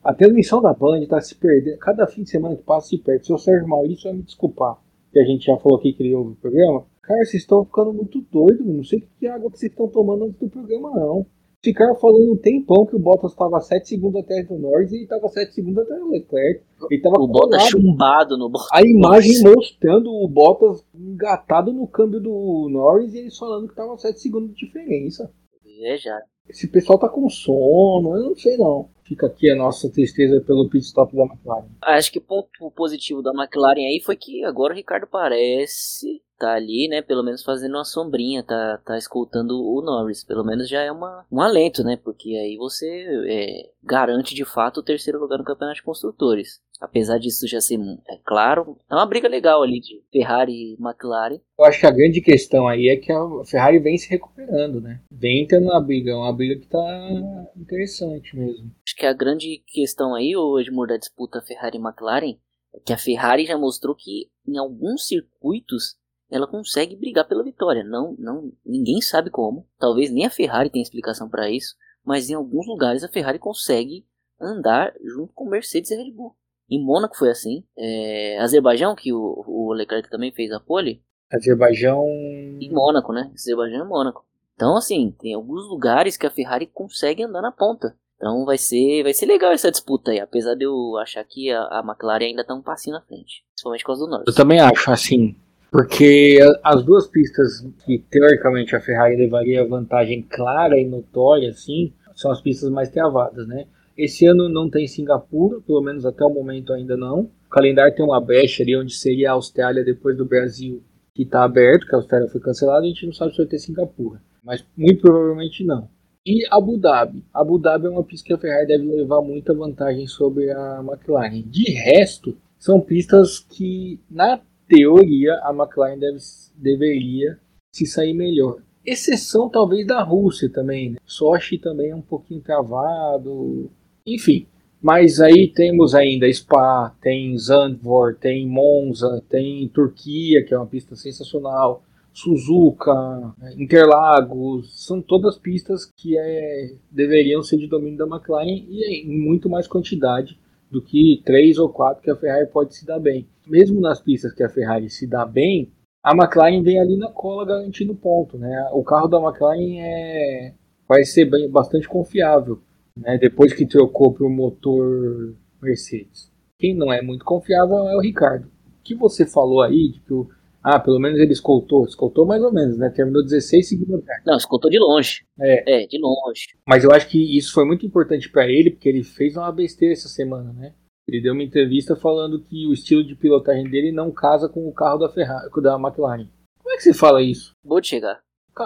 A transmissão da Band está se perdendo. Cada fim de semana que passa se perde. Seu Sérgio Maurício vai me desculpar, que a gente já falou aqui que ele ouve o programa. Cara, vocês estão ficando muito doidos. Não sei que água que vocês estão tomando antes do programa, não. Ficaram falando um tempão que o Bottas estava 7 segundos atrás do Norris e estava 7 segundos atrás do Leclerc. Ele tava o Bottas chumbado no Bottas. A imagem mostrando o Bottas engatado no câmbio do Norris e eles falando que estava 7 segundos de diferença. É já. Esse pessoal tá com sono, eu não sei não. Fica aqui a nossa tristeza pelo pit stop da McLaren. Acho que o ponto positivo da McLaren aí foi que agora o Ricardo parece tá ali, né, pelo menos fazendo uma sombrinha, tá, tá escutando o Norris, pelo menos já é uma, um alento, né, porque aí você é, garante de fato o terceiro lugar no Campeonato de Construtores. Apesar disso já ser, é claro, é uma briga legal ali de Ferrari e McLaren. Eu acho que a grande questão aí é que a Ferrari vem se recuperando, né, vem entrando na briga, é uma briga que tá interessante mesmo. Acho que a grande questão aí, Edmur, da disputa Ferrari e McLaren, é que a Ferrari já mostrou que em alguns circuitos ela consegue brigar pela vitória. Não, não, ninguém sabe como. Talvez nem a Ferrari tenha explicação para isso, mas em alguns lugares a Ferrari consegue andar junto com Mercedes e Red Bull. Em Mônaco foi assim. É, Azerbaijão, que o, o Leclerc também fez a pole. Azerbaijão. Em Mônaco, né? Azerbaijão e Mônaco. Então, assim, tem alguns lugares que a Ferrari consegue andar na ponta. Então vai ser, vai ser legal essa disputa aí, apesar de eu achar que a, a McLaren ainda tá um passinho na frente, principalmente por causa do Norris. Eu também acho, assim, porque as duas pistas que teoricamente a Ferrari levaria vantagem clara e notória, assim, são as pistas mais travadas, né? Esse ano não tem Singapura, pelo menos até o momento ainda não. O calendário tem uma brecha ali onde seria a Austrália depois do Brasil, que está aberto, que a Austrália foi cancelada, a gente não sabe se vai ter Singapura. Mas muito provavelmente não. E Abu Dhabi. Abu Dhabi é uma pista que a Ferrari deve levar muita vantagem sobre a McLaren. De resto, são pistas que, na teoria, a McLaren deve, deveria se sair melhor. Exceção talvez da Rússia também. Né? Sochi também é um pouquinho travado. Enfim. Mas aí temos ainda Spa, tem Zandvoort, tem Monza, tem Turquia, que é uma pista sensacional. Suzuka, Interlagos, são todas pistas que é, deveriam ser de domínio da McLaren e em muito mais quantidade do que três ou quatro que a Ferrari pode se dar bem. Mesmo nas pistas que a Ferrari se dá bem, a McLaren vem ali na cola garantindo ponto. Né? O carro da McLaren é, vai ser bem, bastante confiável né? depois que trocou para o motor Mercedes. Quem não é muito confiável é o Ricardo. O que você falou aí de que o ah, pelo menos ele escoltou. Escoltou mais ou menos, né? Terminou 16 segundo lugar. Não, escoltou de longe. É. É, de longe. Mas eu acho que isso foi muito importante para ele, porque ele fez uma besteira essa semana, né? Ele deu uma entrevista falando que o estilo de pilotagem dele não casa com o carro da Ferrari, da McLaren. Como é que você fala isso? Acabou de chegar.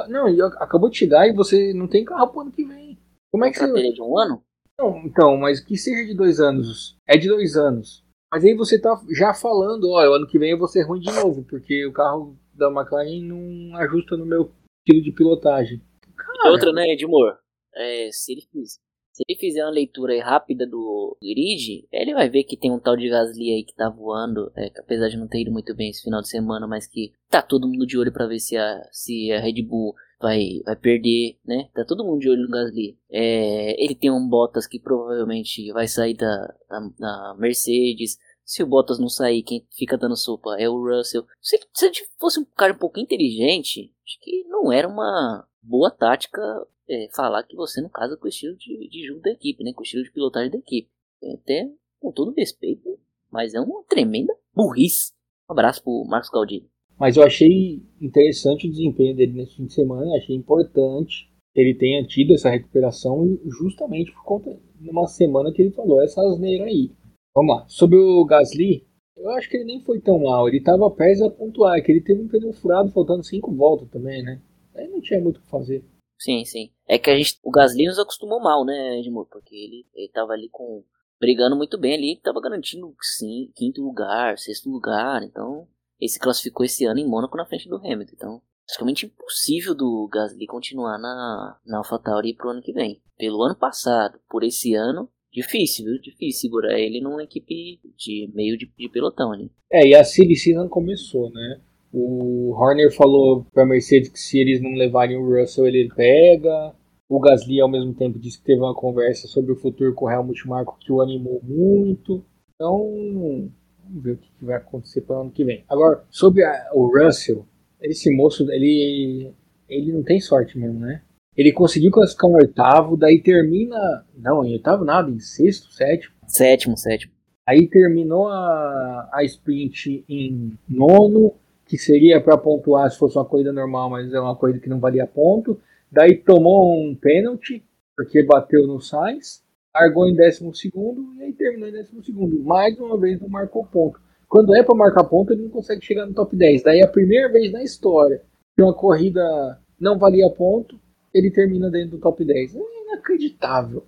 Não, acabou de chegar e você não tem carro pro ano que vem. Como é que você. de um ano? Não, então, mas que seja de dois anos. É de dois anos. Mas aí você tá já falando, olha, o ano que vem eu vou ser ruim de novo, porque o carro da McLaren não ajusta no meu estilo de pilotagem. Cara, outra, né, Edmor? É, se ele fizer se ele fizer uma leitura rápida do grid, ele vai ver que tem um tal de Gasly aí que tá voando, é, que apesar de não ter ido muito bem esse final de semana, mas que tá todo mundo de olho para ver se a, se a Red Bull vai, vai perder, né? Tá todo mundo de olho no Gasly. É, ele tem um Bottas que provavelmente vai sair da, da, da, Mercedes. Se o Bottas não sair, quem fica dando sopa é o Russell. Se, se ele fosse um cara um pouco inteligente, acho que não era uma boa tática é, falar que você não casa com o estilo de, de jogo da equipe, né? Com o estilo de pilotagem da equipe. É, até com todo respeito, mas é uma tremenda burrice. Um abraço pro Marcos Galdino. Mas eu achei interessante o desempenho dele nesse fim de semana, achei importante que ele tenha tido essa recuperação justamente por conta de uma semana que ele falou essa asneira aí. Vamos lá. Sobre o Gasly, eu acho que ele nem foi tão mal. Ele estava prestes a pontuar, é que ele teve um pneu furado faltando cinco voltas também, né? Aí não tinha muito o que fazer. Sim, sim. É que a gente, o Gasly nos acostumou mal, né, Edmur? Porque ele, ele tava ali com. brigando muito bem ali, tava garantindo sim, quinto lugar, sexto lugar. Então, ele se classificou esse ano em Mônaco na frente do Hamilton. Então, praticamente impossível do Gasly continuar na, na AlphaTauri pro ano que vem. Pelo ano passado, por esse ano, difícil, viu? Difícil segurar ele numa equipe de meio de, de pelotão ali. É, e a Silly Season começou, né? O Horner falou pra Mercedes que se eles não levarem o Russell, ele pega. O Gasly, ao mesmo tempo, disse que teve uma conversa sobre o futuro com o Helmut Marko que o animou muito. Então, vamos ver o que vai acontecer para o ano que vem. Agora, sobre a, o Russell, esse moço, ele, ele não tem sorte mesmo, né? Ele conseguiu classificar um oitavo, daí termina. Não, em oitavo nada, em sexto, sétimo. Sétimo, sétimo. Aí terminou a, a sprint em nono, que seria para pontuar se fosse uma corrida normal, mas é uma corrida que não valia ponto. Daí tomou um pênalti, porque bateu no Sainz, largou em décimo segundo e aí terminou em décimo segundo. Mais uma vez não marcou ponto. Quando é para marcar ponto, ele não consegue chegar no top 10. Daí é a primeira vez na história que uma corrida não valia ponto, ele termina dentro do top 10. É inacreditável.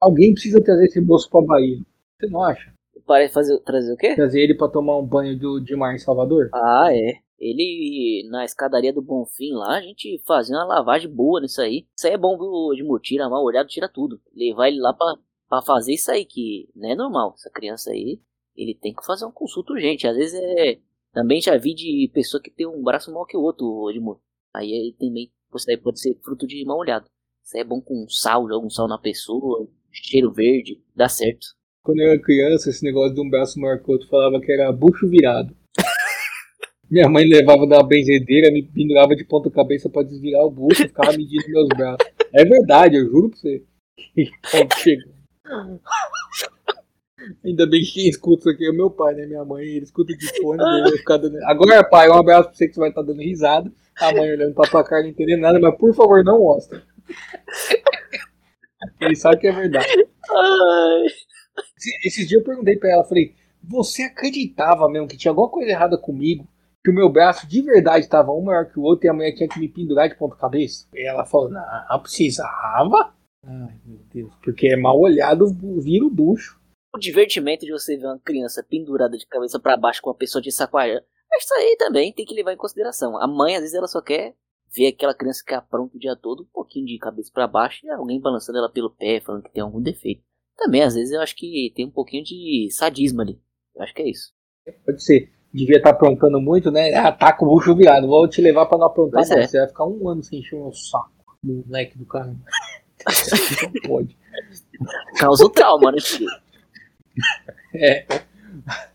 Alguém precisa trazer esse moço para Bahia. Você não acha? Para fazer, trazer o quê? Trazer ele para tomar um banho do, de mar em Salvador? Ah, é. Ele, na escadaria do Bonfim lá, a gente fazia uma lavagem boa nisso aí. Isso aí é bom, viu, Edmur? Tira mal olhado, tira tudo. Levar ele lá pra, pra fazer isso aí, que não é normal. Essa criança aí, ele tem que fazer uma consulta urgente. Às vezes é. Também já vi de pessoa que tem um braço maior que o outro, Edmur. Aí, aí também isso aí pode ser fruto de mal olhado. Isso aí é bom com sal, joga um sal na pessoa, cheiro verde, dá certo. Quando eu era criança, esse negócio de um braço maior que o outro falava que era bucho virado. Minha mãe levava da benzedeira, me pendurava de ponta cabeça para desvirar o bucho ficava medindo meus braços. É verdade, eu juro pra você. Chegou. Ainda bem que quem escuta isso aqui é meu pai, né? Minha mãe, ele escuta de fone, dele, ficar dando... Agora, pai, um abraço pra você que você vai estar tá dando risada. A mãe olhando pra tua cara não entendendo nada, mas por favor, não mostra. Ele sabe que é verdade. Esses dias eu perguntei pra ela, falei, você acreditava mesmo que tinha alguma coisa errada comigo? Que o meu braço de verdade estava um maior que o outro e a mulher tinha que me pendurar de ponta cabeça? E ela falou, não, precisava. Ai, meu Deus, porque é mal olhado, vira o bucho. O divertimento de você ver uma criança pendurada de cabeça para baixo com uma pessoa de sacoalha, isso aí também tem que levar em consideração. A mãe, às vezes, ela só quer ver aquela criança ficar pronta o dia todo, um pouquinho de cabeça para baixo e alguém balançando ela pelo pé, falando que tem algum defeito. Também, às vezes, eu acho que tem um pouquinho de sadismo ali. Eu acho que é isso. Pode ser. Devia estar tá aprontando muito, né? Ah, tá com o bucho virado. Vou te levar pra não aprontar. É. Você vai ficar um ano sem encher o saco, moleque do cara. não pode. Causa o trauma, né, filho? É.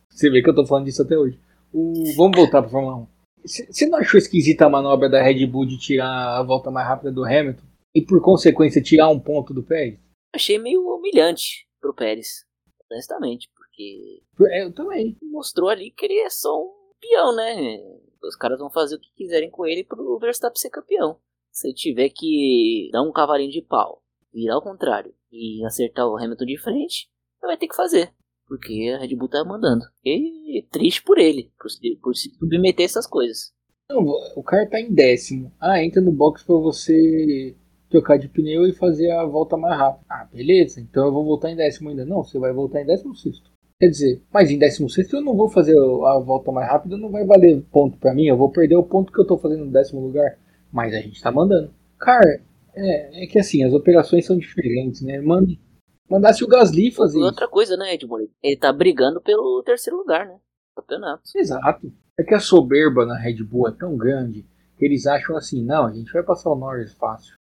Você vê que eu tô falando disso até hoje. O... Vamos voltar pra Fórmula 1. Você não achou esquisita a manobra da Red Bull de tirar a volta mais rápida do Hamilton? E por consequência tirar um ponto do Pérez? Achei meio humilhante pro Pérez, honestamente, porque. É, eu também. Mostrou ali que ele é só um peão, né? Os caras vão fazer o que quiserem com ele pro Verstappen ser campeão. Se ele tiver que dar um cavalinho de pau, virar ao contrário e acertar o Hamilton de frente, vai ter que fazer. Porque a Red Bull tá mandando. E triste por ele, por, por se submeter a essas coisas. Não, o cara tá em décimo. Ah, entra no box pra você trocar de pneu e fazer a volta mais rápida. Ah, beleza, então eu vou voltar em décimo ainda. Não, você vai voltar em décimo sexto. Quer dizer, mas em décimo sexto eu não vou fazer a volta mais rápida, não vai valer ponto para mim, eu vou perder o ponto que eu tô fazendo no décimo lugar. Mas a gente tá mandando. Cara, é, é que assim, as operações são diferentes, né? Manda, mandasse o Gasly fazer Outra isso. coisa, né, Edmundo? Ele tá brigando pelo terceiro lugar, né? Campeonato. Exato. É que a soberba na Red Bull é tão grande que eles acham assim, não, a gente vai passar o Norris fácil.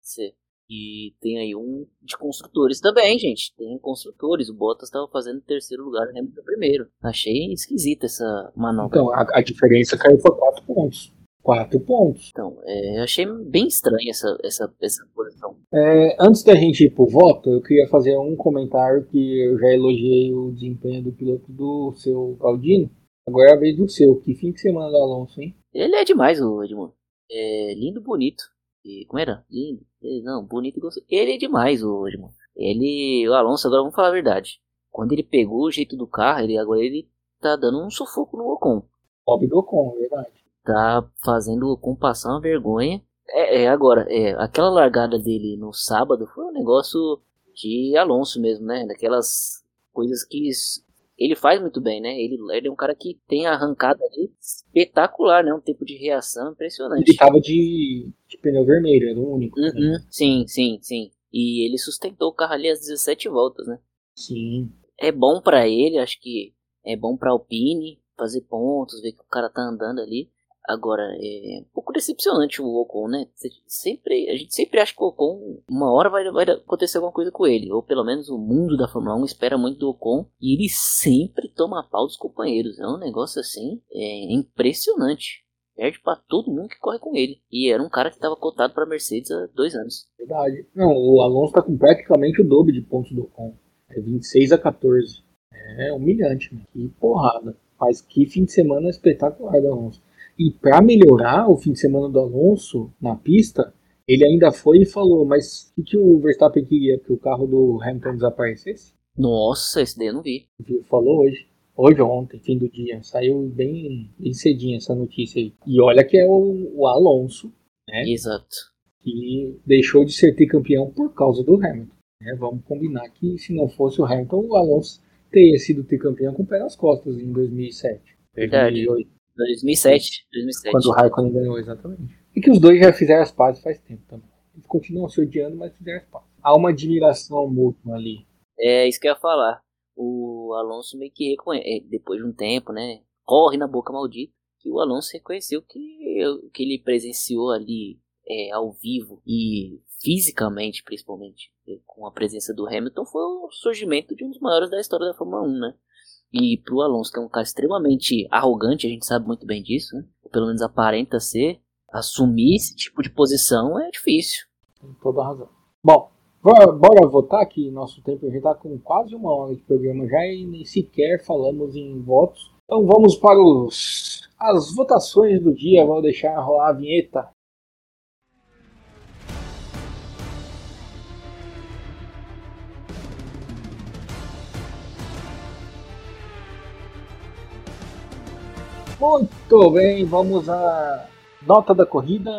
C. E tem aí um de construtores também, gente. Tem construtores. O Bottas estava fazendo terceiro lugar, o Hamilton primeiro. Achei esquisita essa manobra. Então, a, a diferença caiu para 4 pontos. 4 pontos. Então, é, achei bem estranha essa, essa, essa posição. É, antes da gente ir pro voto, eu queria fazer um comentário que eu já elogiei o desempenho do piloto do seu Galdino. Agora é a vez do seu. Que fim de semana do Alonso, hein? Ele é demais, o Edmundo. É lindo, bonito. E, como era? Lindo. Não, bonito e gostoso. Ele é demais hoje, mano. Ele. O Alonso, agora vamos falar a verdade. Quando ele pegou o jeito do carro, ele agora ele tá dando um sufoco no Ocon. Pobre do Ocon, é verdade. Tá fazendo o Ocon passar uma vergonha. É, é, agora, é, aquela largada dele no sábado foi um negócio de Alonso mesmo, né? Daquelas coisas que ele faz muito bem, né? Ele, ele é um cara que tem a arrancada ali espetacular, né? Um tempo de reação impressionante. Ele tava de, de pneu vermelho, era o único. Uhum. Né? Sim, sim, sim. E ele sustentou o carro ali às 17 voltas, né? Sim. É bom para ele, acho que é bom pra Alpine fazer pontos, ver que o cara tá andando ali. Agora, é um pouco decepcionante o Ocon, né? Sempre, a gente sempre acha que o Ocon, uma hora vai, vai acontecer alguma coisa com ele. Ou pelo menos o mundo da Fórmula 1 espera muito do Ocon. E ele sempre toma pau dos companheiros. É um negócio assim, é impressionante. Perde para todo mundo que corre com ele. E era um cara que estava cotado para Mercedes há dois anos. Verdade. Não, o Alonso tá com praticamente o dobro de pontos do Ocon. É 26 a 14. É humilhante, né? Que porrada. Mas que fim de semana espetacular do Alonso. E para melhorar o fim de semana do Alonso na pista, ele ainda foi e falou: Mas o que, o Verstappen queria? Que o carro do Hamilton desaparecesse? Nossa, esse daí eu não vi. Falou hoje. Hoje ou ontem, fim do dia. Saiu bem, bem cedinho essa notícia aí. E olha que é o, o Alonso, né? Exato. Que deixou de ser tricampeão por causa do Hamilton. Né? Vamos combinar que se não fosse o Hamilton, o Alonso teria sido tricampeão com o pé nas costas em 2007. Verdade. 2008. 2007, 2007. Quando o Raikkonen ganhou, exatamente. E que os dois já fizeram as pazes faz tempo também. Eles continuam se odiando, mas fizeram as pazes. Há uma admiração mútua ali. É isso que eu ia falar. O Alonso meio que reconhece, é, depois de um tempo, né? Corre na boca maldita. Que o Alonso reconheceu que o que ele presenciou ali é, ao vivo e fisicamente, principalmente, com a presença do Hamilton, foi o surgimento de um dos maiores da história da Fórmula 1, né? E pro Alonso, que é um cara extremamente arrogante, a gente sabe muito bem disso, né? ou pelo menos aparenta ser, assumir esse tipo de posição é difícil. Com toda razão. Bom, bora, bora votar que nosso tempo já está com quase uma hora de programa já e nem sequer falamos em votos. Então vamos para os, as votações do dia. Vou deixar rolar a vinheta. Muito bem, vamos à nota da corrida.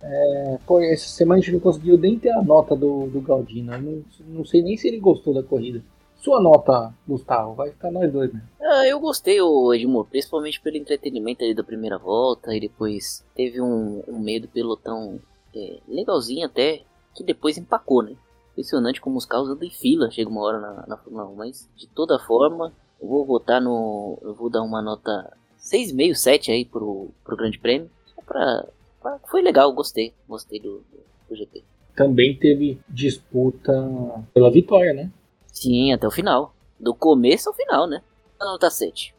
É, pô, essa semana a gente não conseguiu nem ter a nota do, do Galdino. Não, não sei nem se ele gostou da corrida. Sua nota, Gustavo, vai ficar nós dois, né? Ah, eu gostei, o Edmur, principalmente pelo entretenimento ali da primeira volta. E depois teve um, um meio pelotão é, legalzinho até, que depois empacou, né? Impressionante como os carros andam em fila, chega uma hora na, na Fórmula 1. Mas de toda forma, eu vou votar no. Eu vou dar uma nota 6,5, 7 aí pro, pro Grande Prêmio. Só pra, pra, Foi legal, gostei. Gostei do, do, do GP. Também teve disputa pela vitória, né? Sim, até o final. Do começo ao final, né? A nota 7.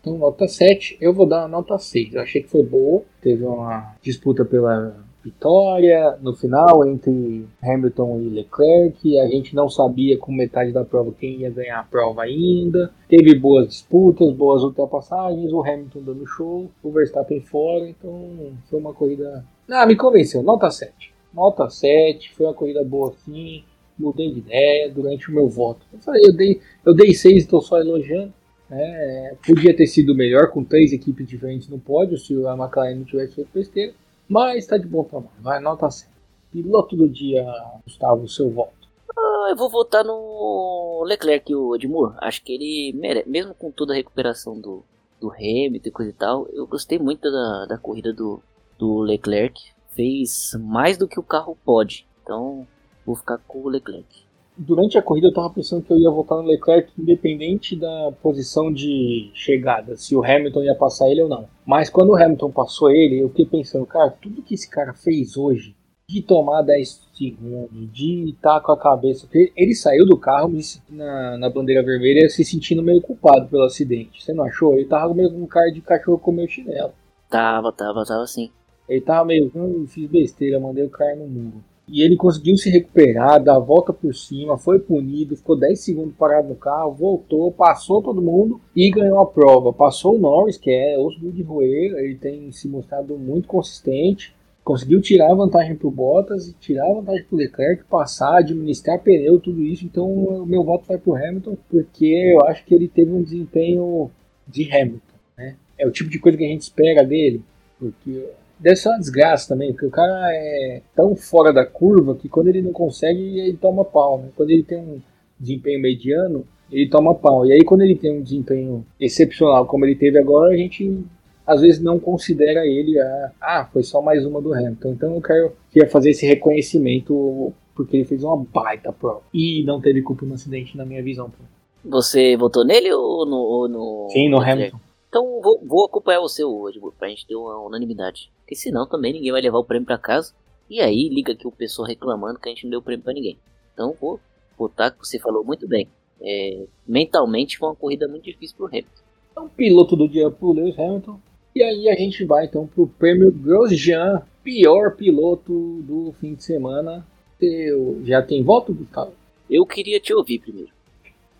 Então, nota 7, eu vou dar a nota 6. Eu achei que foi boa. Teve uma disputa pela vitória no final entre Hamilton e Leclerc. A gente não sabia com metade da prova quem ia ganhar a prova ainda. Teve boas disputas, boas ultrapassagens. O Hamilton dando show, o Verstappen fora. Então foi uma corrida. Ah, me convenceu. Nota 7. Nota 7. Foi uma corrida boa sim. Mudei de ideia durante o meu voto. Eu falei, eu dei, eu dei 6 estou só elogiando. É, podia ter sido melhor com três equipes diferentes no pódio se a McLaren não tivesse feito besteira. Mas tá de bom tamanho. Vai, nota 100. Piloto do dia, Gustavo, seu voto. Ah, eu vou votar no Leclerc, o Edmur. Acho que ele merece, mesmo com toda a recuperação do, do Hamilton e coisa e tal, eu gostei muito da, da corrida do, do Leclerc. Fez mais do que o carro pode. Então, vou ficar com o Leclerc durante a corrida eu tava pensando que eu ia voltar no Leclerc independente da posição de chegada, se o Hamilton ia passar ele ou não. Mas quando o Hamilton passou ele, eu fiquei pensando, cara, tudo que esse cara fez hoje, de tomar 10 segundos, de estar tá com a cabeça. Ele saiu do carro na, na bandeira vermelha se sentindo meio culpado pelo acidente. Você não achou? Ele tava meio com cara de cachorro comeu chinelo. Tava, tava, tava sim. Ele tava meio, hum, fiz besteira, mandei o cara no muro. E ele conseguiu se recuperar, dar a volta por cima, foi punido, ficou 10 segundos parado no carro, voltou, passou todo mundo e ganhou a prova. Passou o Norris, que é osso de roer, ele tem se mostrado muito consistente. Conseguiu tirar a vantagem para o Bottas e tirar a vantagem para o Leclerc, passar, administrar pneu, tudo isso. Então, o meu voto vai para o Hamilton, porque eu acho que ele teve um desempenho de Hamilton. Né? É o tipo de coisa que a gente espera dele, porque deve ser uma desgraça também, porque o cara é tão fora da curva que quando ele não consegue, ele toma pau. Né? Quando ele tem um desempenho mediano, ele toma pau. E aí quando ele tem um desempenho excepcional como ele teve agora, a gente às vezes não considera ele a, ah, foi só mais uma do Hamilton. Então eu quero queria fazer esse reconhecimento porque ele fez uma baita prova e não teve culpa no acidente na minha visão. Você votou nele ou no, ou no Sim, no Hamilton. Então vou, vou acompanhar você hoje, pra gente ter uma unanimidade. Porque senão também ninguém vai levar o prêmio para casa. E aí liga aqui o pessoal reclamando que a gente não deu prêmio para ninguém. Então vou votar que você falou muito bem. É, mentalmente foi uma corrida muito difícil pro Hamilton. Então, piloto do dia pro Lewis Hamilton. E aí a gente vai então pro prêmio Grosjean, pior piloto do fim de semana. Eu, já tem voto, Gustavo? Eu queria te ouvir primeiro.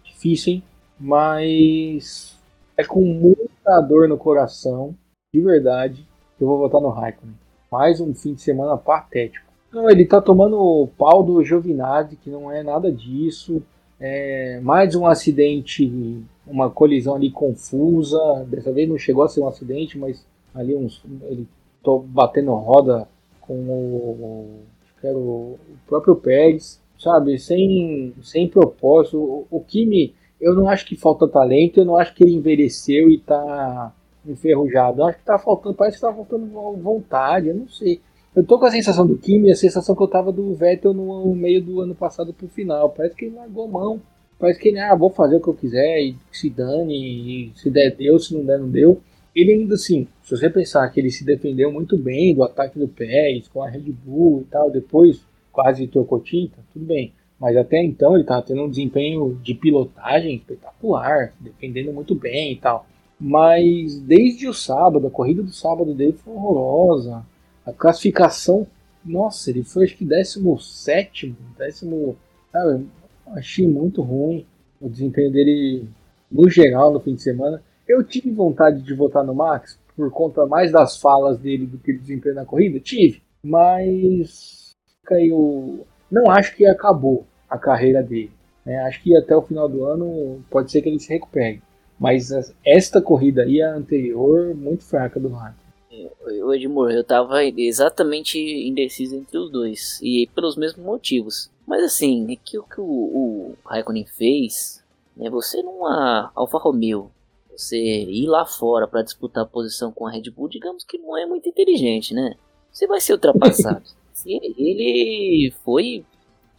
Difícil, hein? Mas é com muita dor no coração, de verdade, eu vou votar no Raikkonen. Mais um fim de semana patético. Não, ele tá tomando o pau do Giovinazzi, que não é nada disso. É, mais um acidente, uma colisão ali confusa. Dessa vez não chegou a ser um acidente, mas ali uns, ele tô batendo roda com o, era o próprio Pérez, sabe? Sem, sem propósito. O, o Kimi, eu não acho que falta talento, eu não acho que ele envelheceu e tá enferrujado. Acho que tá faltando, parece que tá faltando vontade, eu não sei. Eu tô com a sensação do Kimi, a sensação que eu tava do Vettel no meio do ano passado pro final. Parece que ele largou mão. Parece que ele, ah, vou fazer o que eu quiser e se dane, e se der deu, se não der não deu. Ele ainda assim, se você pensar que ele se defendeu muito bem do ataque do Pérez com a Red Bull e tal, depois quase trocou tinta, tudo bem. Mas até então ele estava tendo um desempenho de pilotagem espetacular, defendendo muito bem e tal. Mas desde o sábado, a corrida do sábado dele foi horrorosa. A classificação, nossa, ele foi acho que 17, décimo, sabe, achei muito ruim o desempenho dele no geral no fim de semana. Eu tive vontade de votar no Max por conta mais das falas dele do que do desempenho na corrida, tive, mas caiu. Não acho que acabou a carreira dele. Né? Acho que até o final do ano pode ser que ele se recupere. Mas esta corrida e a anterior, muito fraca do Raikkonen. O Edmur, eu tava exatamente indeciso entre os dois. E pelos mesmos motivos. Mas assim, é que o que o, o Raikkonen fez, né, você numa Alfa Romeo, você ir lá fora para disputar a posição com a Red Bull, digamos que não é muito inteligente, né? Você vai ser ultrapassado. ele foi.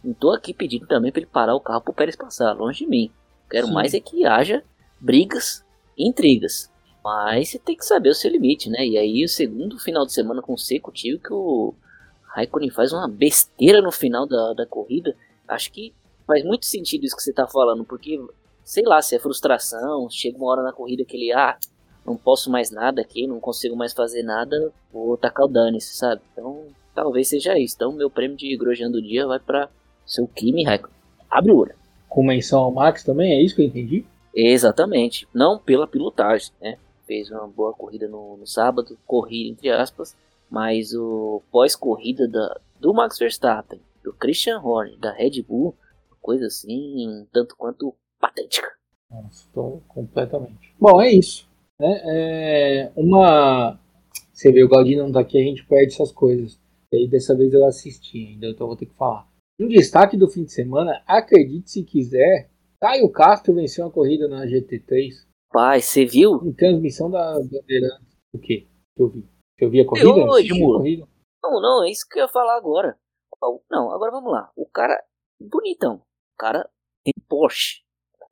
Não tô aqui pedindo também para ele parar o carro pro Pérez passar, longe de mim. Quero Sim. mais é que haja brigas e intrigas. Mas você tem que saber o seu limite, né? E aí, o segundo final de semana consecutivo que o Raikkonen faz uma besteira no final da, da corrida. Acho que faz muito sentido isso que você tá falando, porque sei lá se é frustração, chega uma hora na corrida que ele, ah, não posso mais nada aqui, não consigo mais fazer nada, vou tacar o dane-se, sabe? Então, talvez seja isso. Então, meu prêmio de Grosjean do dia vai para seu Kimi Raikkonen. Abre o olho. Com menção ao Max também, é isso que eu entendi? Exatamente. Não pela pilotagem, né? Fez uma boa corrida no, no sábado, corrida entre aspas, mas o pós-corrida do Max Verstappen, do Christian Horner, da Red Bull, coisa assim, tanto quanto patética. Tô completamente. Bom, é isso. Né? É uma. Você vê, o Galdino não tá aqui, a gente perde essas coisas. E aí dessa vez eu assisti ainda, então vou ter que falar. Um destaque do fim de semana, acredite se quiser, Caio Castro venceu uma corrida na GT3. Pai, você viu? Em transmissão da Bandeirantes. O quê? Que eu vi. Eu vi a corrida? Eu, a corrida. Não, não, é isso que eu ia falar agora. Não, agora vamos lá. O cara, bonitão. O cara tem Porsche.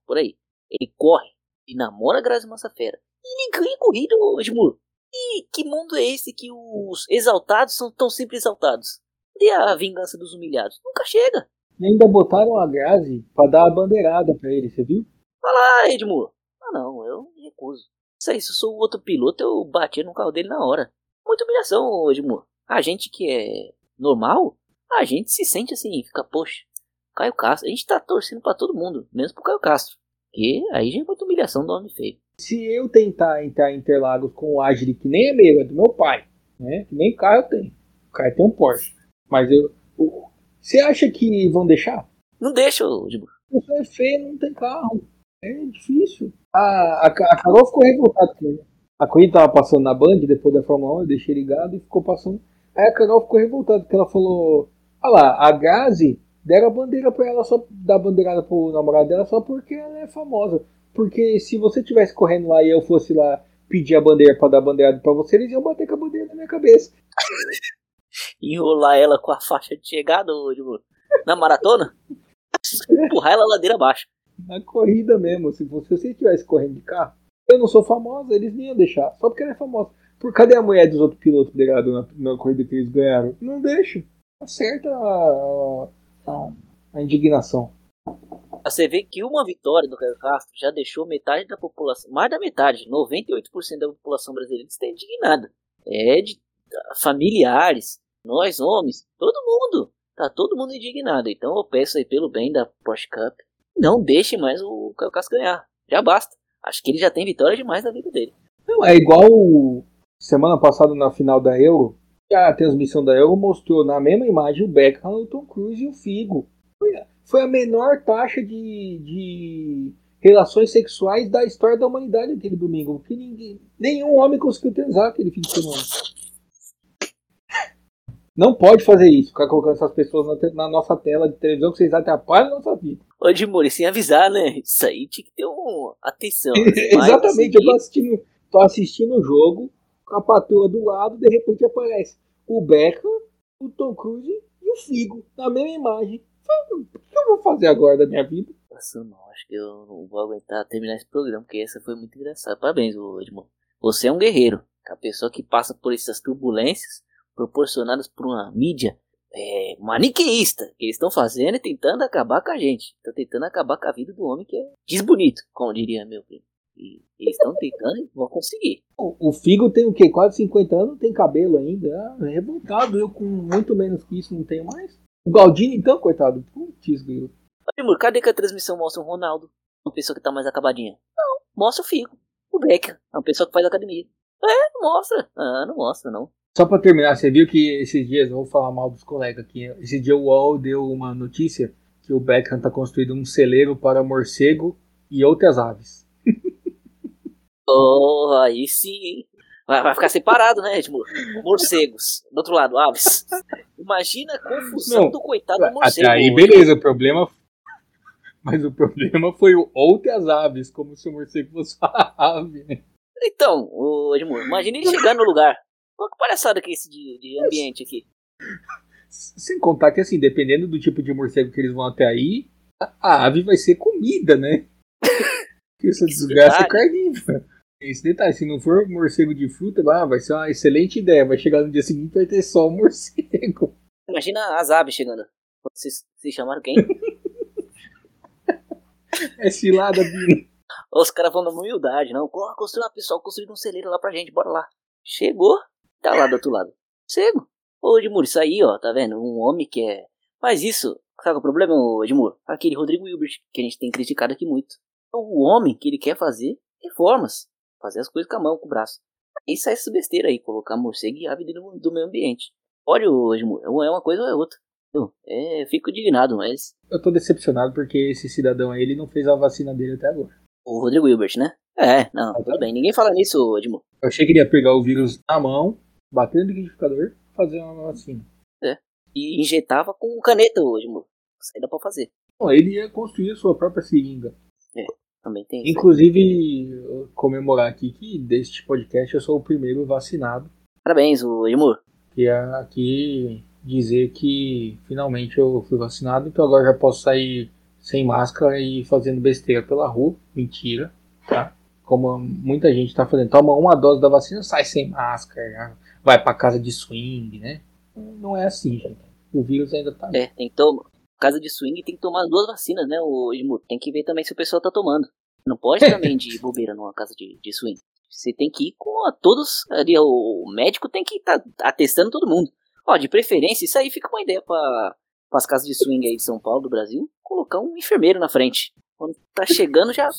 Por aí. Ele corre e namora a Grazi Massafera. E ele ganha corrida, Edmur. E que mundo é esse que os exaltados são tão sempre exaltados? E a vingança dos humilhados? Nunca chega. E ainda botaram a Grazi pra dar a bandeirada pra ele, você viu? Fala, Edmur. Ah, não, eu me recuso. Isso aí, se eu sou o outro piloto, eu batia no carro dele na hora. Muita humilhação, Edmur. A gente que é normal, a gente se sente assim, fica, poxa, Caio Castro. A gente tá torcendo para todo mundo, menos pro Caio Castro. Que aí já é muita humilhação do homem feio. Se eu tentar entrar em Interlagos com o Agile, que nem é meu, é do meu pai, né? Que nem carro eu tenho. O Caio tem um Porsche. Mas eu, você acha que vão deixar? Não deixa, Edmur. Você é feio, não tem carro. É difícil. A, a, a Carol ficou revoltada com ele. A corrida tava passando na Band depois da Fórmula 1, eu deixei ligado e ficou passando. Aí a Carol ficou revoltada, porque ela falou: Olha lá, a Gazi deram a bandeira pra ela só dar a bandeirada pro namorado dela só porque ela é famosa. Porque se você tivesse correndo lá e eu fosse lá pedir a bandeira pra dar a bandeirada pra você, eles iam bater com a bandeira na minha cabeça. Enrolar ela com a faixa de chegada, ô, tipo, na maratona? Empurrar ela ladeira abaixo. Na corrida mesmo, se você estivesse correndo de carro, eu não sou famosa, eles nem iam deixar. Só porque ela é famosa. Por cadê a mulher dos outros pilotos brigados na, na corrida que eles ganharam? Não deixa. Acerta a, a, a indignação. Você vê que uma vitória do Caio Castro já deixou metade da população, mais da metade, 98% da população brasileira está indignada. É de familiares, nós homens, todo mundo. Tá todo mundo indignado. Então eu peço aí pelo bem da Porsche Cup, não deixe mais o Caio Castro ganhar. Já basta. Acho que ele já tem vitória demais na vida dele. Não, é igual semana passada na final da Euro, a transmissão da Euro mostrou na mesma imagem o Beckham, o Tom Cruise e o Figo. Foi, foi a menor taxa de, de relações sexuais da história da humanidade aquele domingo. Porque ninguém, nenhum homem conseguiu transar aquele fim de semana. Não pode fazer isso, ficar colocando essas pessoas na, na nossa tela de televisão que vocês atrapalham a nossa vida. Ô, Dimori, sem avisar, né? Isso aí tinha que ter uma atenção. Exatamente, eu tô assistindo, tô assistindo o jogo, com a patroa do lado, de repente aparece o Beckham, o Tom Cruise e o Figo na mesma imagem. O que eu vou fazer agora da minha vida? Nossa, não, acho que eu não vou aguentar terminar esse programa, porque essa foi muito engraçada. Parabéns, Edmond. Você é um guerreiro. A pessoa que passa por essas turbulências proporcionadas por uma mídia é, maniqueísta que eles estão fazendo e tentando acabar com a gente. Estão tentando acabar com a vida do homem que é desbonito, como diria meu primo. E eles estão tentando e vão conseguir. O, o, Figo tem o quê? Quase 50 anos, tem cabelo ainda. Ah, é revoltado. Eu com muito menos que isso não tenho mais. O Galdino, então, coitado. Putz, grilo. Timur, cadê que a transmissão mostra o Ronaldo? Uma pessoa que tá mais acabadinha. Não, mostra o Figo. O Becker, é uma pessoa que faz academia. É, não mostra. Ah, não mostra, não. Só para terminar, você viu que esses dias, vou falar mal dos colegas aqui, esse dia o UOL deu uma notícia que o Beckham está construindo um celeiro para morcego e outras aves. Oh, aí sim. Vai, vai ficar separado, né? Tipo, morcegos. Do outro lado, aves. Imagina a confusão Não, do coitado do morcego. Até aí, beleza, o problema. Mas o problema foi o outras aves, como se o morcego fosse uma ave, né? Então, o Edmur, imagina ele chegar no lugar. Que palhaçada que é esse de, de ambiente aqui. Sem contar que, assim, dependendo do tipo de morcego que eles vão até aí, a ave vai ser comida, né? Porque essa desgraça é carnívora. Esse detalhe, se não for morcego de fruta, vai ser uma excelente ideia. Vai chegar no dia seguinte vai ter só o morcego. Imagina as aves chegando. Vocês, vocês chamaram quem? é cilada, Bino. Os caras vão na humildade, não. Construir uma pessoa, construir um celeiro lá pra gente, bora lá. Chegou, tá lá do outro lado. Cego. Ô Edmur, isso aí, ó, tá vendo? Um homem que é. Mas isso, sabe o problema, Edmur? Aquele Rodrigo Hilbert, que a gente tem criticado aqui muito. O homem que ele quer fazer reformas. Fazer as coisas com a mão, com o braço. Aí sai essa besteira aí, colocar morcego e ave dentro do meio ambiente. Olha, Edmur, é uma coisa ou é outra. Eu, é, fico indignado, mas. Eu tô decepcionado porque esse cidadão aí ele não fez a vacina dele até agora. O Rodrigo Hilbert, né? É, não, tudo bem. Ninguém fala nisso, Edmur. Eu achei que ele ia pegar o vírus na mão, bater no liquidificador fazer uma vacina. É. E injetava com caneta hoje, mano. Isso aí dá pra fazer. Bom, ele ia construir a sua própria seringa. É, também tem isso. Inclusive, comemorar aqui que deste podcast eu sou o primeiro vacinado. Parabéns, o Edmur. Que é aqui dizer que finalmente eu fui vacinado, então agora já posso sair sem máscara e fazendo besteira pela rua. Mentira, tá? Como muita gente tá fazendo. Toma uma dose da vacina, sai sem máscara vai para casa de swing, né? Não é assim, gente. O vírus ainda tá. É, tem que tomar. Casa de swing tem que tomar duas vacinas, né, o Edmundo? Tem que ver também se o pessoal tá tomando. Não pode também de bobeira numa casa de, de swing. Você tem que ir com a todos. Ali, o médico tem que estar tá atestando todo mundo. Ó, de preferência, isso aí fica uma ideia para as casas de swing aí de São Paulo, do Brasil. Colocar um enfermeiro na frente. Quando tá chegando, já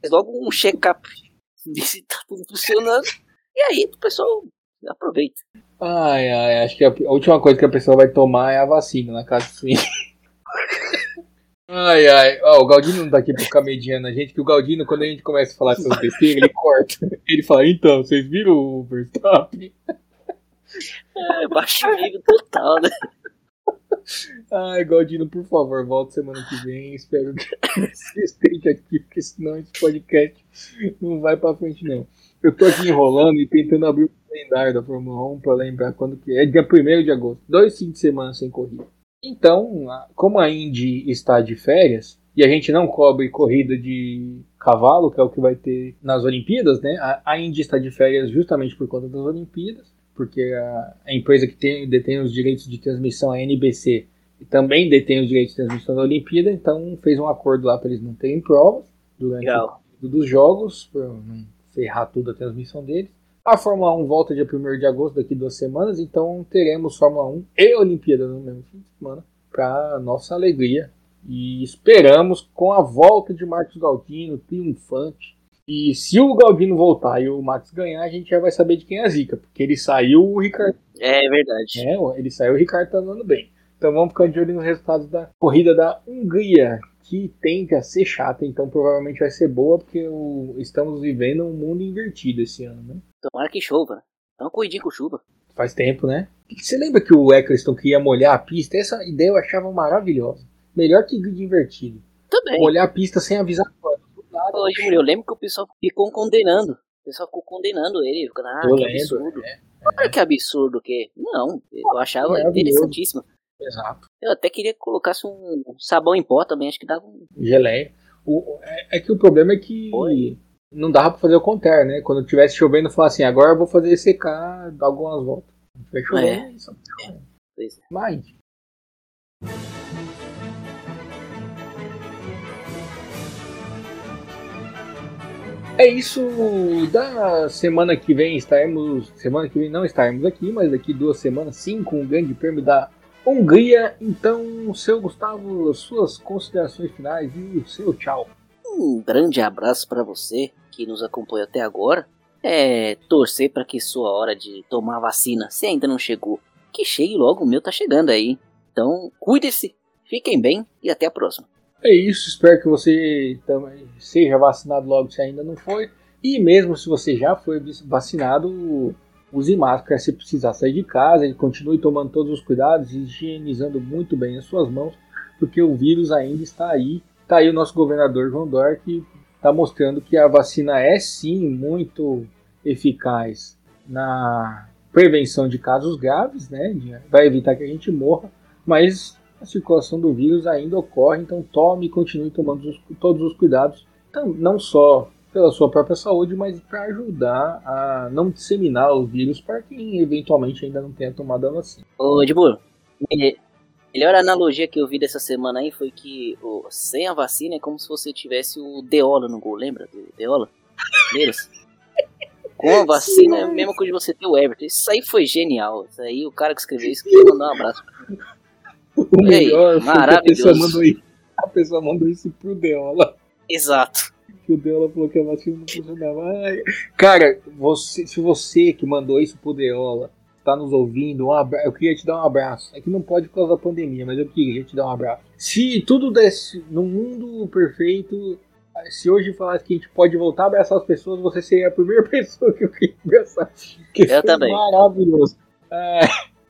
faz logo um check-up. Ver se tá tudo funcionando. E aí, o pessoal aproveita. Ai, ai, acho que a, última coisa que a pessoa vai tomar é a vacina na casa de Ai, ai. Ó, o Galdino não tá aqui pra ficar mediando a gente, que o Galdino, quando a gente começa a falar essas besteiras, ele corta. Ele fala, então, vocês viram o Verstappen? É, baixo nível total, né? Ai, Galdino, por favor, volta semana que vem. Espero que você esteja aqui, porque senão esse podcast não vai pra frente, não. Eu tô aqui enrolando e tentando abrir o calendário da Fórmula 1 pra lembrar quando que é. Dia 1 de agosto. Dois fins de semana sem corrida. Então, como a Indy está de férias, e a gente não cobre corrida de cavalo, que é o que vai ter nas Olimpíadas, né? A, Indy está de férias justamente por conta das Olimpíadas, porque a, a empresa que tem, detém os direitos de transmissão, a NBC, também detém os direitos de transmissão da Olimpíada, então fez um acordo lá para eles não terem provas durante Legal. o dos jogos, para não ferrar tudo a transmissão deles. A Fórmula 1 volta dia 1 de agosto, daqui duas semanas, então teremos Fórmula 1 e Olimpíada no mesmo fim de semana, para nossa alegria e esperamos com a volta de Marcos Galdino, triunfante. E se o Galdino voltar e o Max ganhar, a gente já vai saber de quem é a zica, porque ele saiu o Ricardo. É verdade. É, ele saiu o Ricardo tá andando bem. Então vamos ficar de olho nos resultados da corrida da Hungria, que tende a ser chata, então provavelmente vai ser boa, porque o... estamos vivendo um mundo invertido esse ano, né? Tomara que chova. Então cuidinho com chuva. Faz tempo, né? Você lembra que o Eccleston queria molhar a pista? Essa ideia eu achava maravilhosa. Melhor que grid invertido. Também. Olhar a pista sem avisar quando. Hoje, eu lembro que o pessoal ficou condenando. O pessoal ficou condenando ele. Ficando, ah, eu que lembro, absurdo. É, é. Olha que absurdo que. Não, eu achava é interessantíssimo. Exato. Eu até queria que colocasse um sabão em pó também, acho que dava um. Geleia. O, é, é, que o problema é que Foi. não dava pra fazer o contrário, né? Quando tivesse chovendo, falar assim, agora eu vou fazer secar, dar algumas voltas. Chover, é. isso. É. Pois é. Mas. É isso. Da semana que vem estaremos. Semana que vem não estaremos aqui, mas daqui duas semanas sim, com o grande prêmio da Hungria. Então, seu Gustavo, suas considerações finais e o seu tchau. Um grande abraço para você que nos acompanha até agora. É torcer para que sua hora de tomar a vacina, se ainda não chegou, que chegue logo, o meu tá chegando aí. Então, cuide-se, fiquem bem e até a próxima. É isso, espero que você também seja vacinado logo se ainda não foi. E mesmo se você já foi vacinado, use máscara se precisar sair de casa e continue tomando todos os cuidados higienizando muito bem as suas mãos, porque o vírus ainda está aí. Está aí o nosso governador João Dória que está mostrando que a vacina é sim muito eficaz na prevenção de casos graves, né? Vai evitar que a gente morra, mas a circulação do vírus ainda ocorre, então tome e continue tomando os, todos os cuidados, então, não só pela sua própria saúde, mas para ajudar a não disseminar o vírus para quem eventualmente ainda não tenha tomado a vacina. Ô, Edmur, melhor analogia que eu vi dessa semana aí foi que oh, sem a vacina é como se você tivesse o Deola no gol, lembra do Deola? Deles? Com a vacina é a mesma coisa de você ter o Everton. Isso aí foi genial. Isso aí o cara que escreveu isso queria mandar um abraço. O melhor Ei, que a pessoa, mandou isso, a pessoa mandou isso pro Deola. Exato. Que o Deola falou que a vacina não funcionava. Ai. Cara, você, se você que mandou isso pro Deola tá nos ouvindo, um abra... eu queria te dar um abraço. É que não pode por causa da pandemia, mas eu queria te dar um abraço. Se tudo desse no mundo perfeito, se hoje falasse que a gente pode voltar a abraçar as pessoas, você seria a primeira pessoa que eu queria abraçar. Que eu também. Maravilhoso. Ah,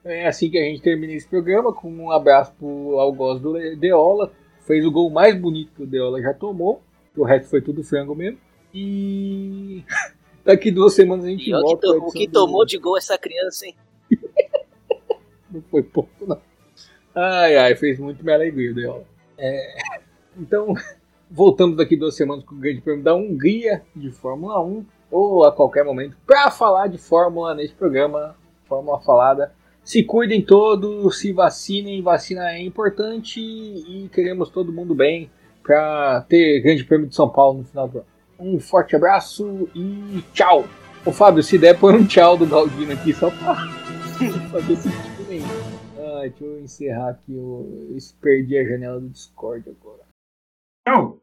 é assim que a gente termina esse programa, com um abraço pro Algoz do Deola. Fez o gol mais bonito que o Deola já tomou. O resto foi tudo frango mesmo. E daqui duas semanas a gente e volta. O que, o que tomou de gol essa criança, hein? não foi pouco, não. Ai, ai, fez muito minha alegria o Deola. É, então, voltamos daqui duas semanas com o grande prêmio da Hungria de Fórmula 1. Ou a qualquer momento, para falar de Fórmula nesse programa, Fórmula Falada. Se cuidem todos, se vacinem, vacina é importante e queremos todo mundo bem para ter Grande Prêmio de São Paulo no final do ano. Um forte abraço e tchau! Ô Fábio, se der, põe um tchau do Galdino aqui só para fazer sentido nenhum. Deixa eu encerrar aqui, eu perdi a janela do Discord agora. Tchau!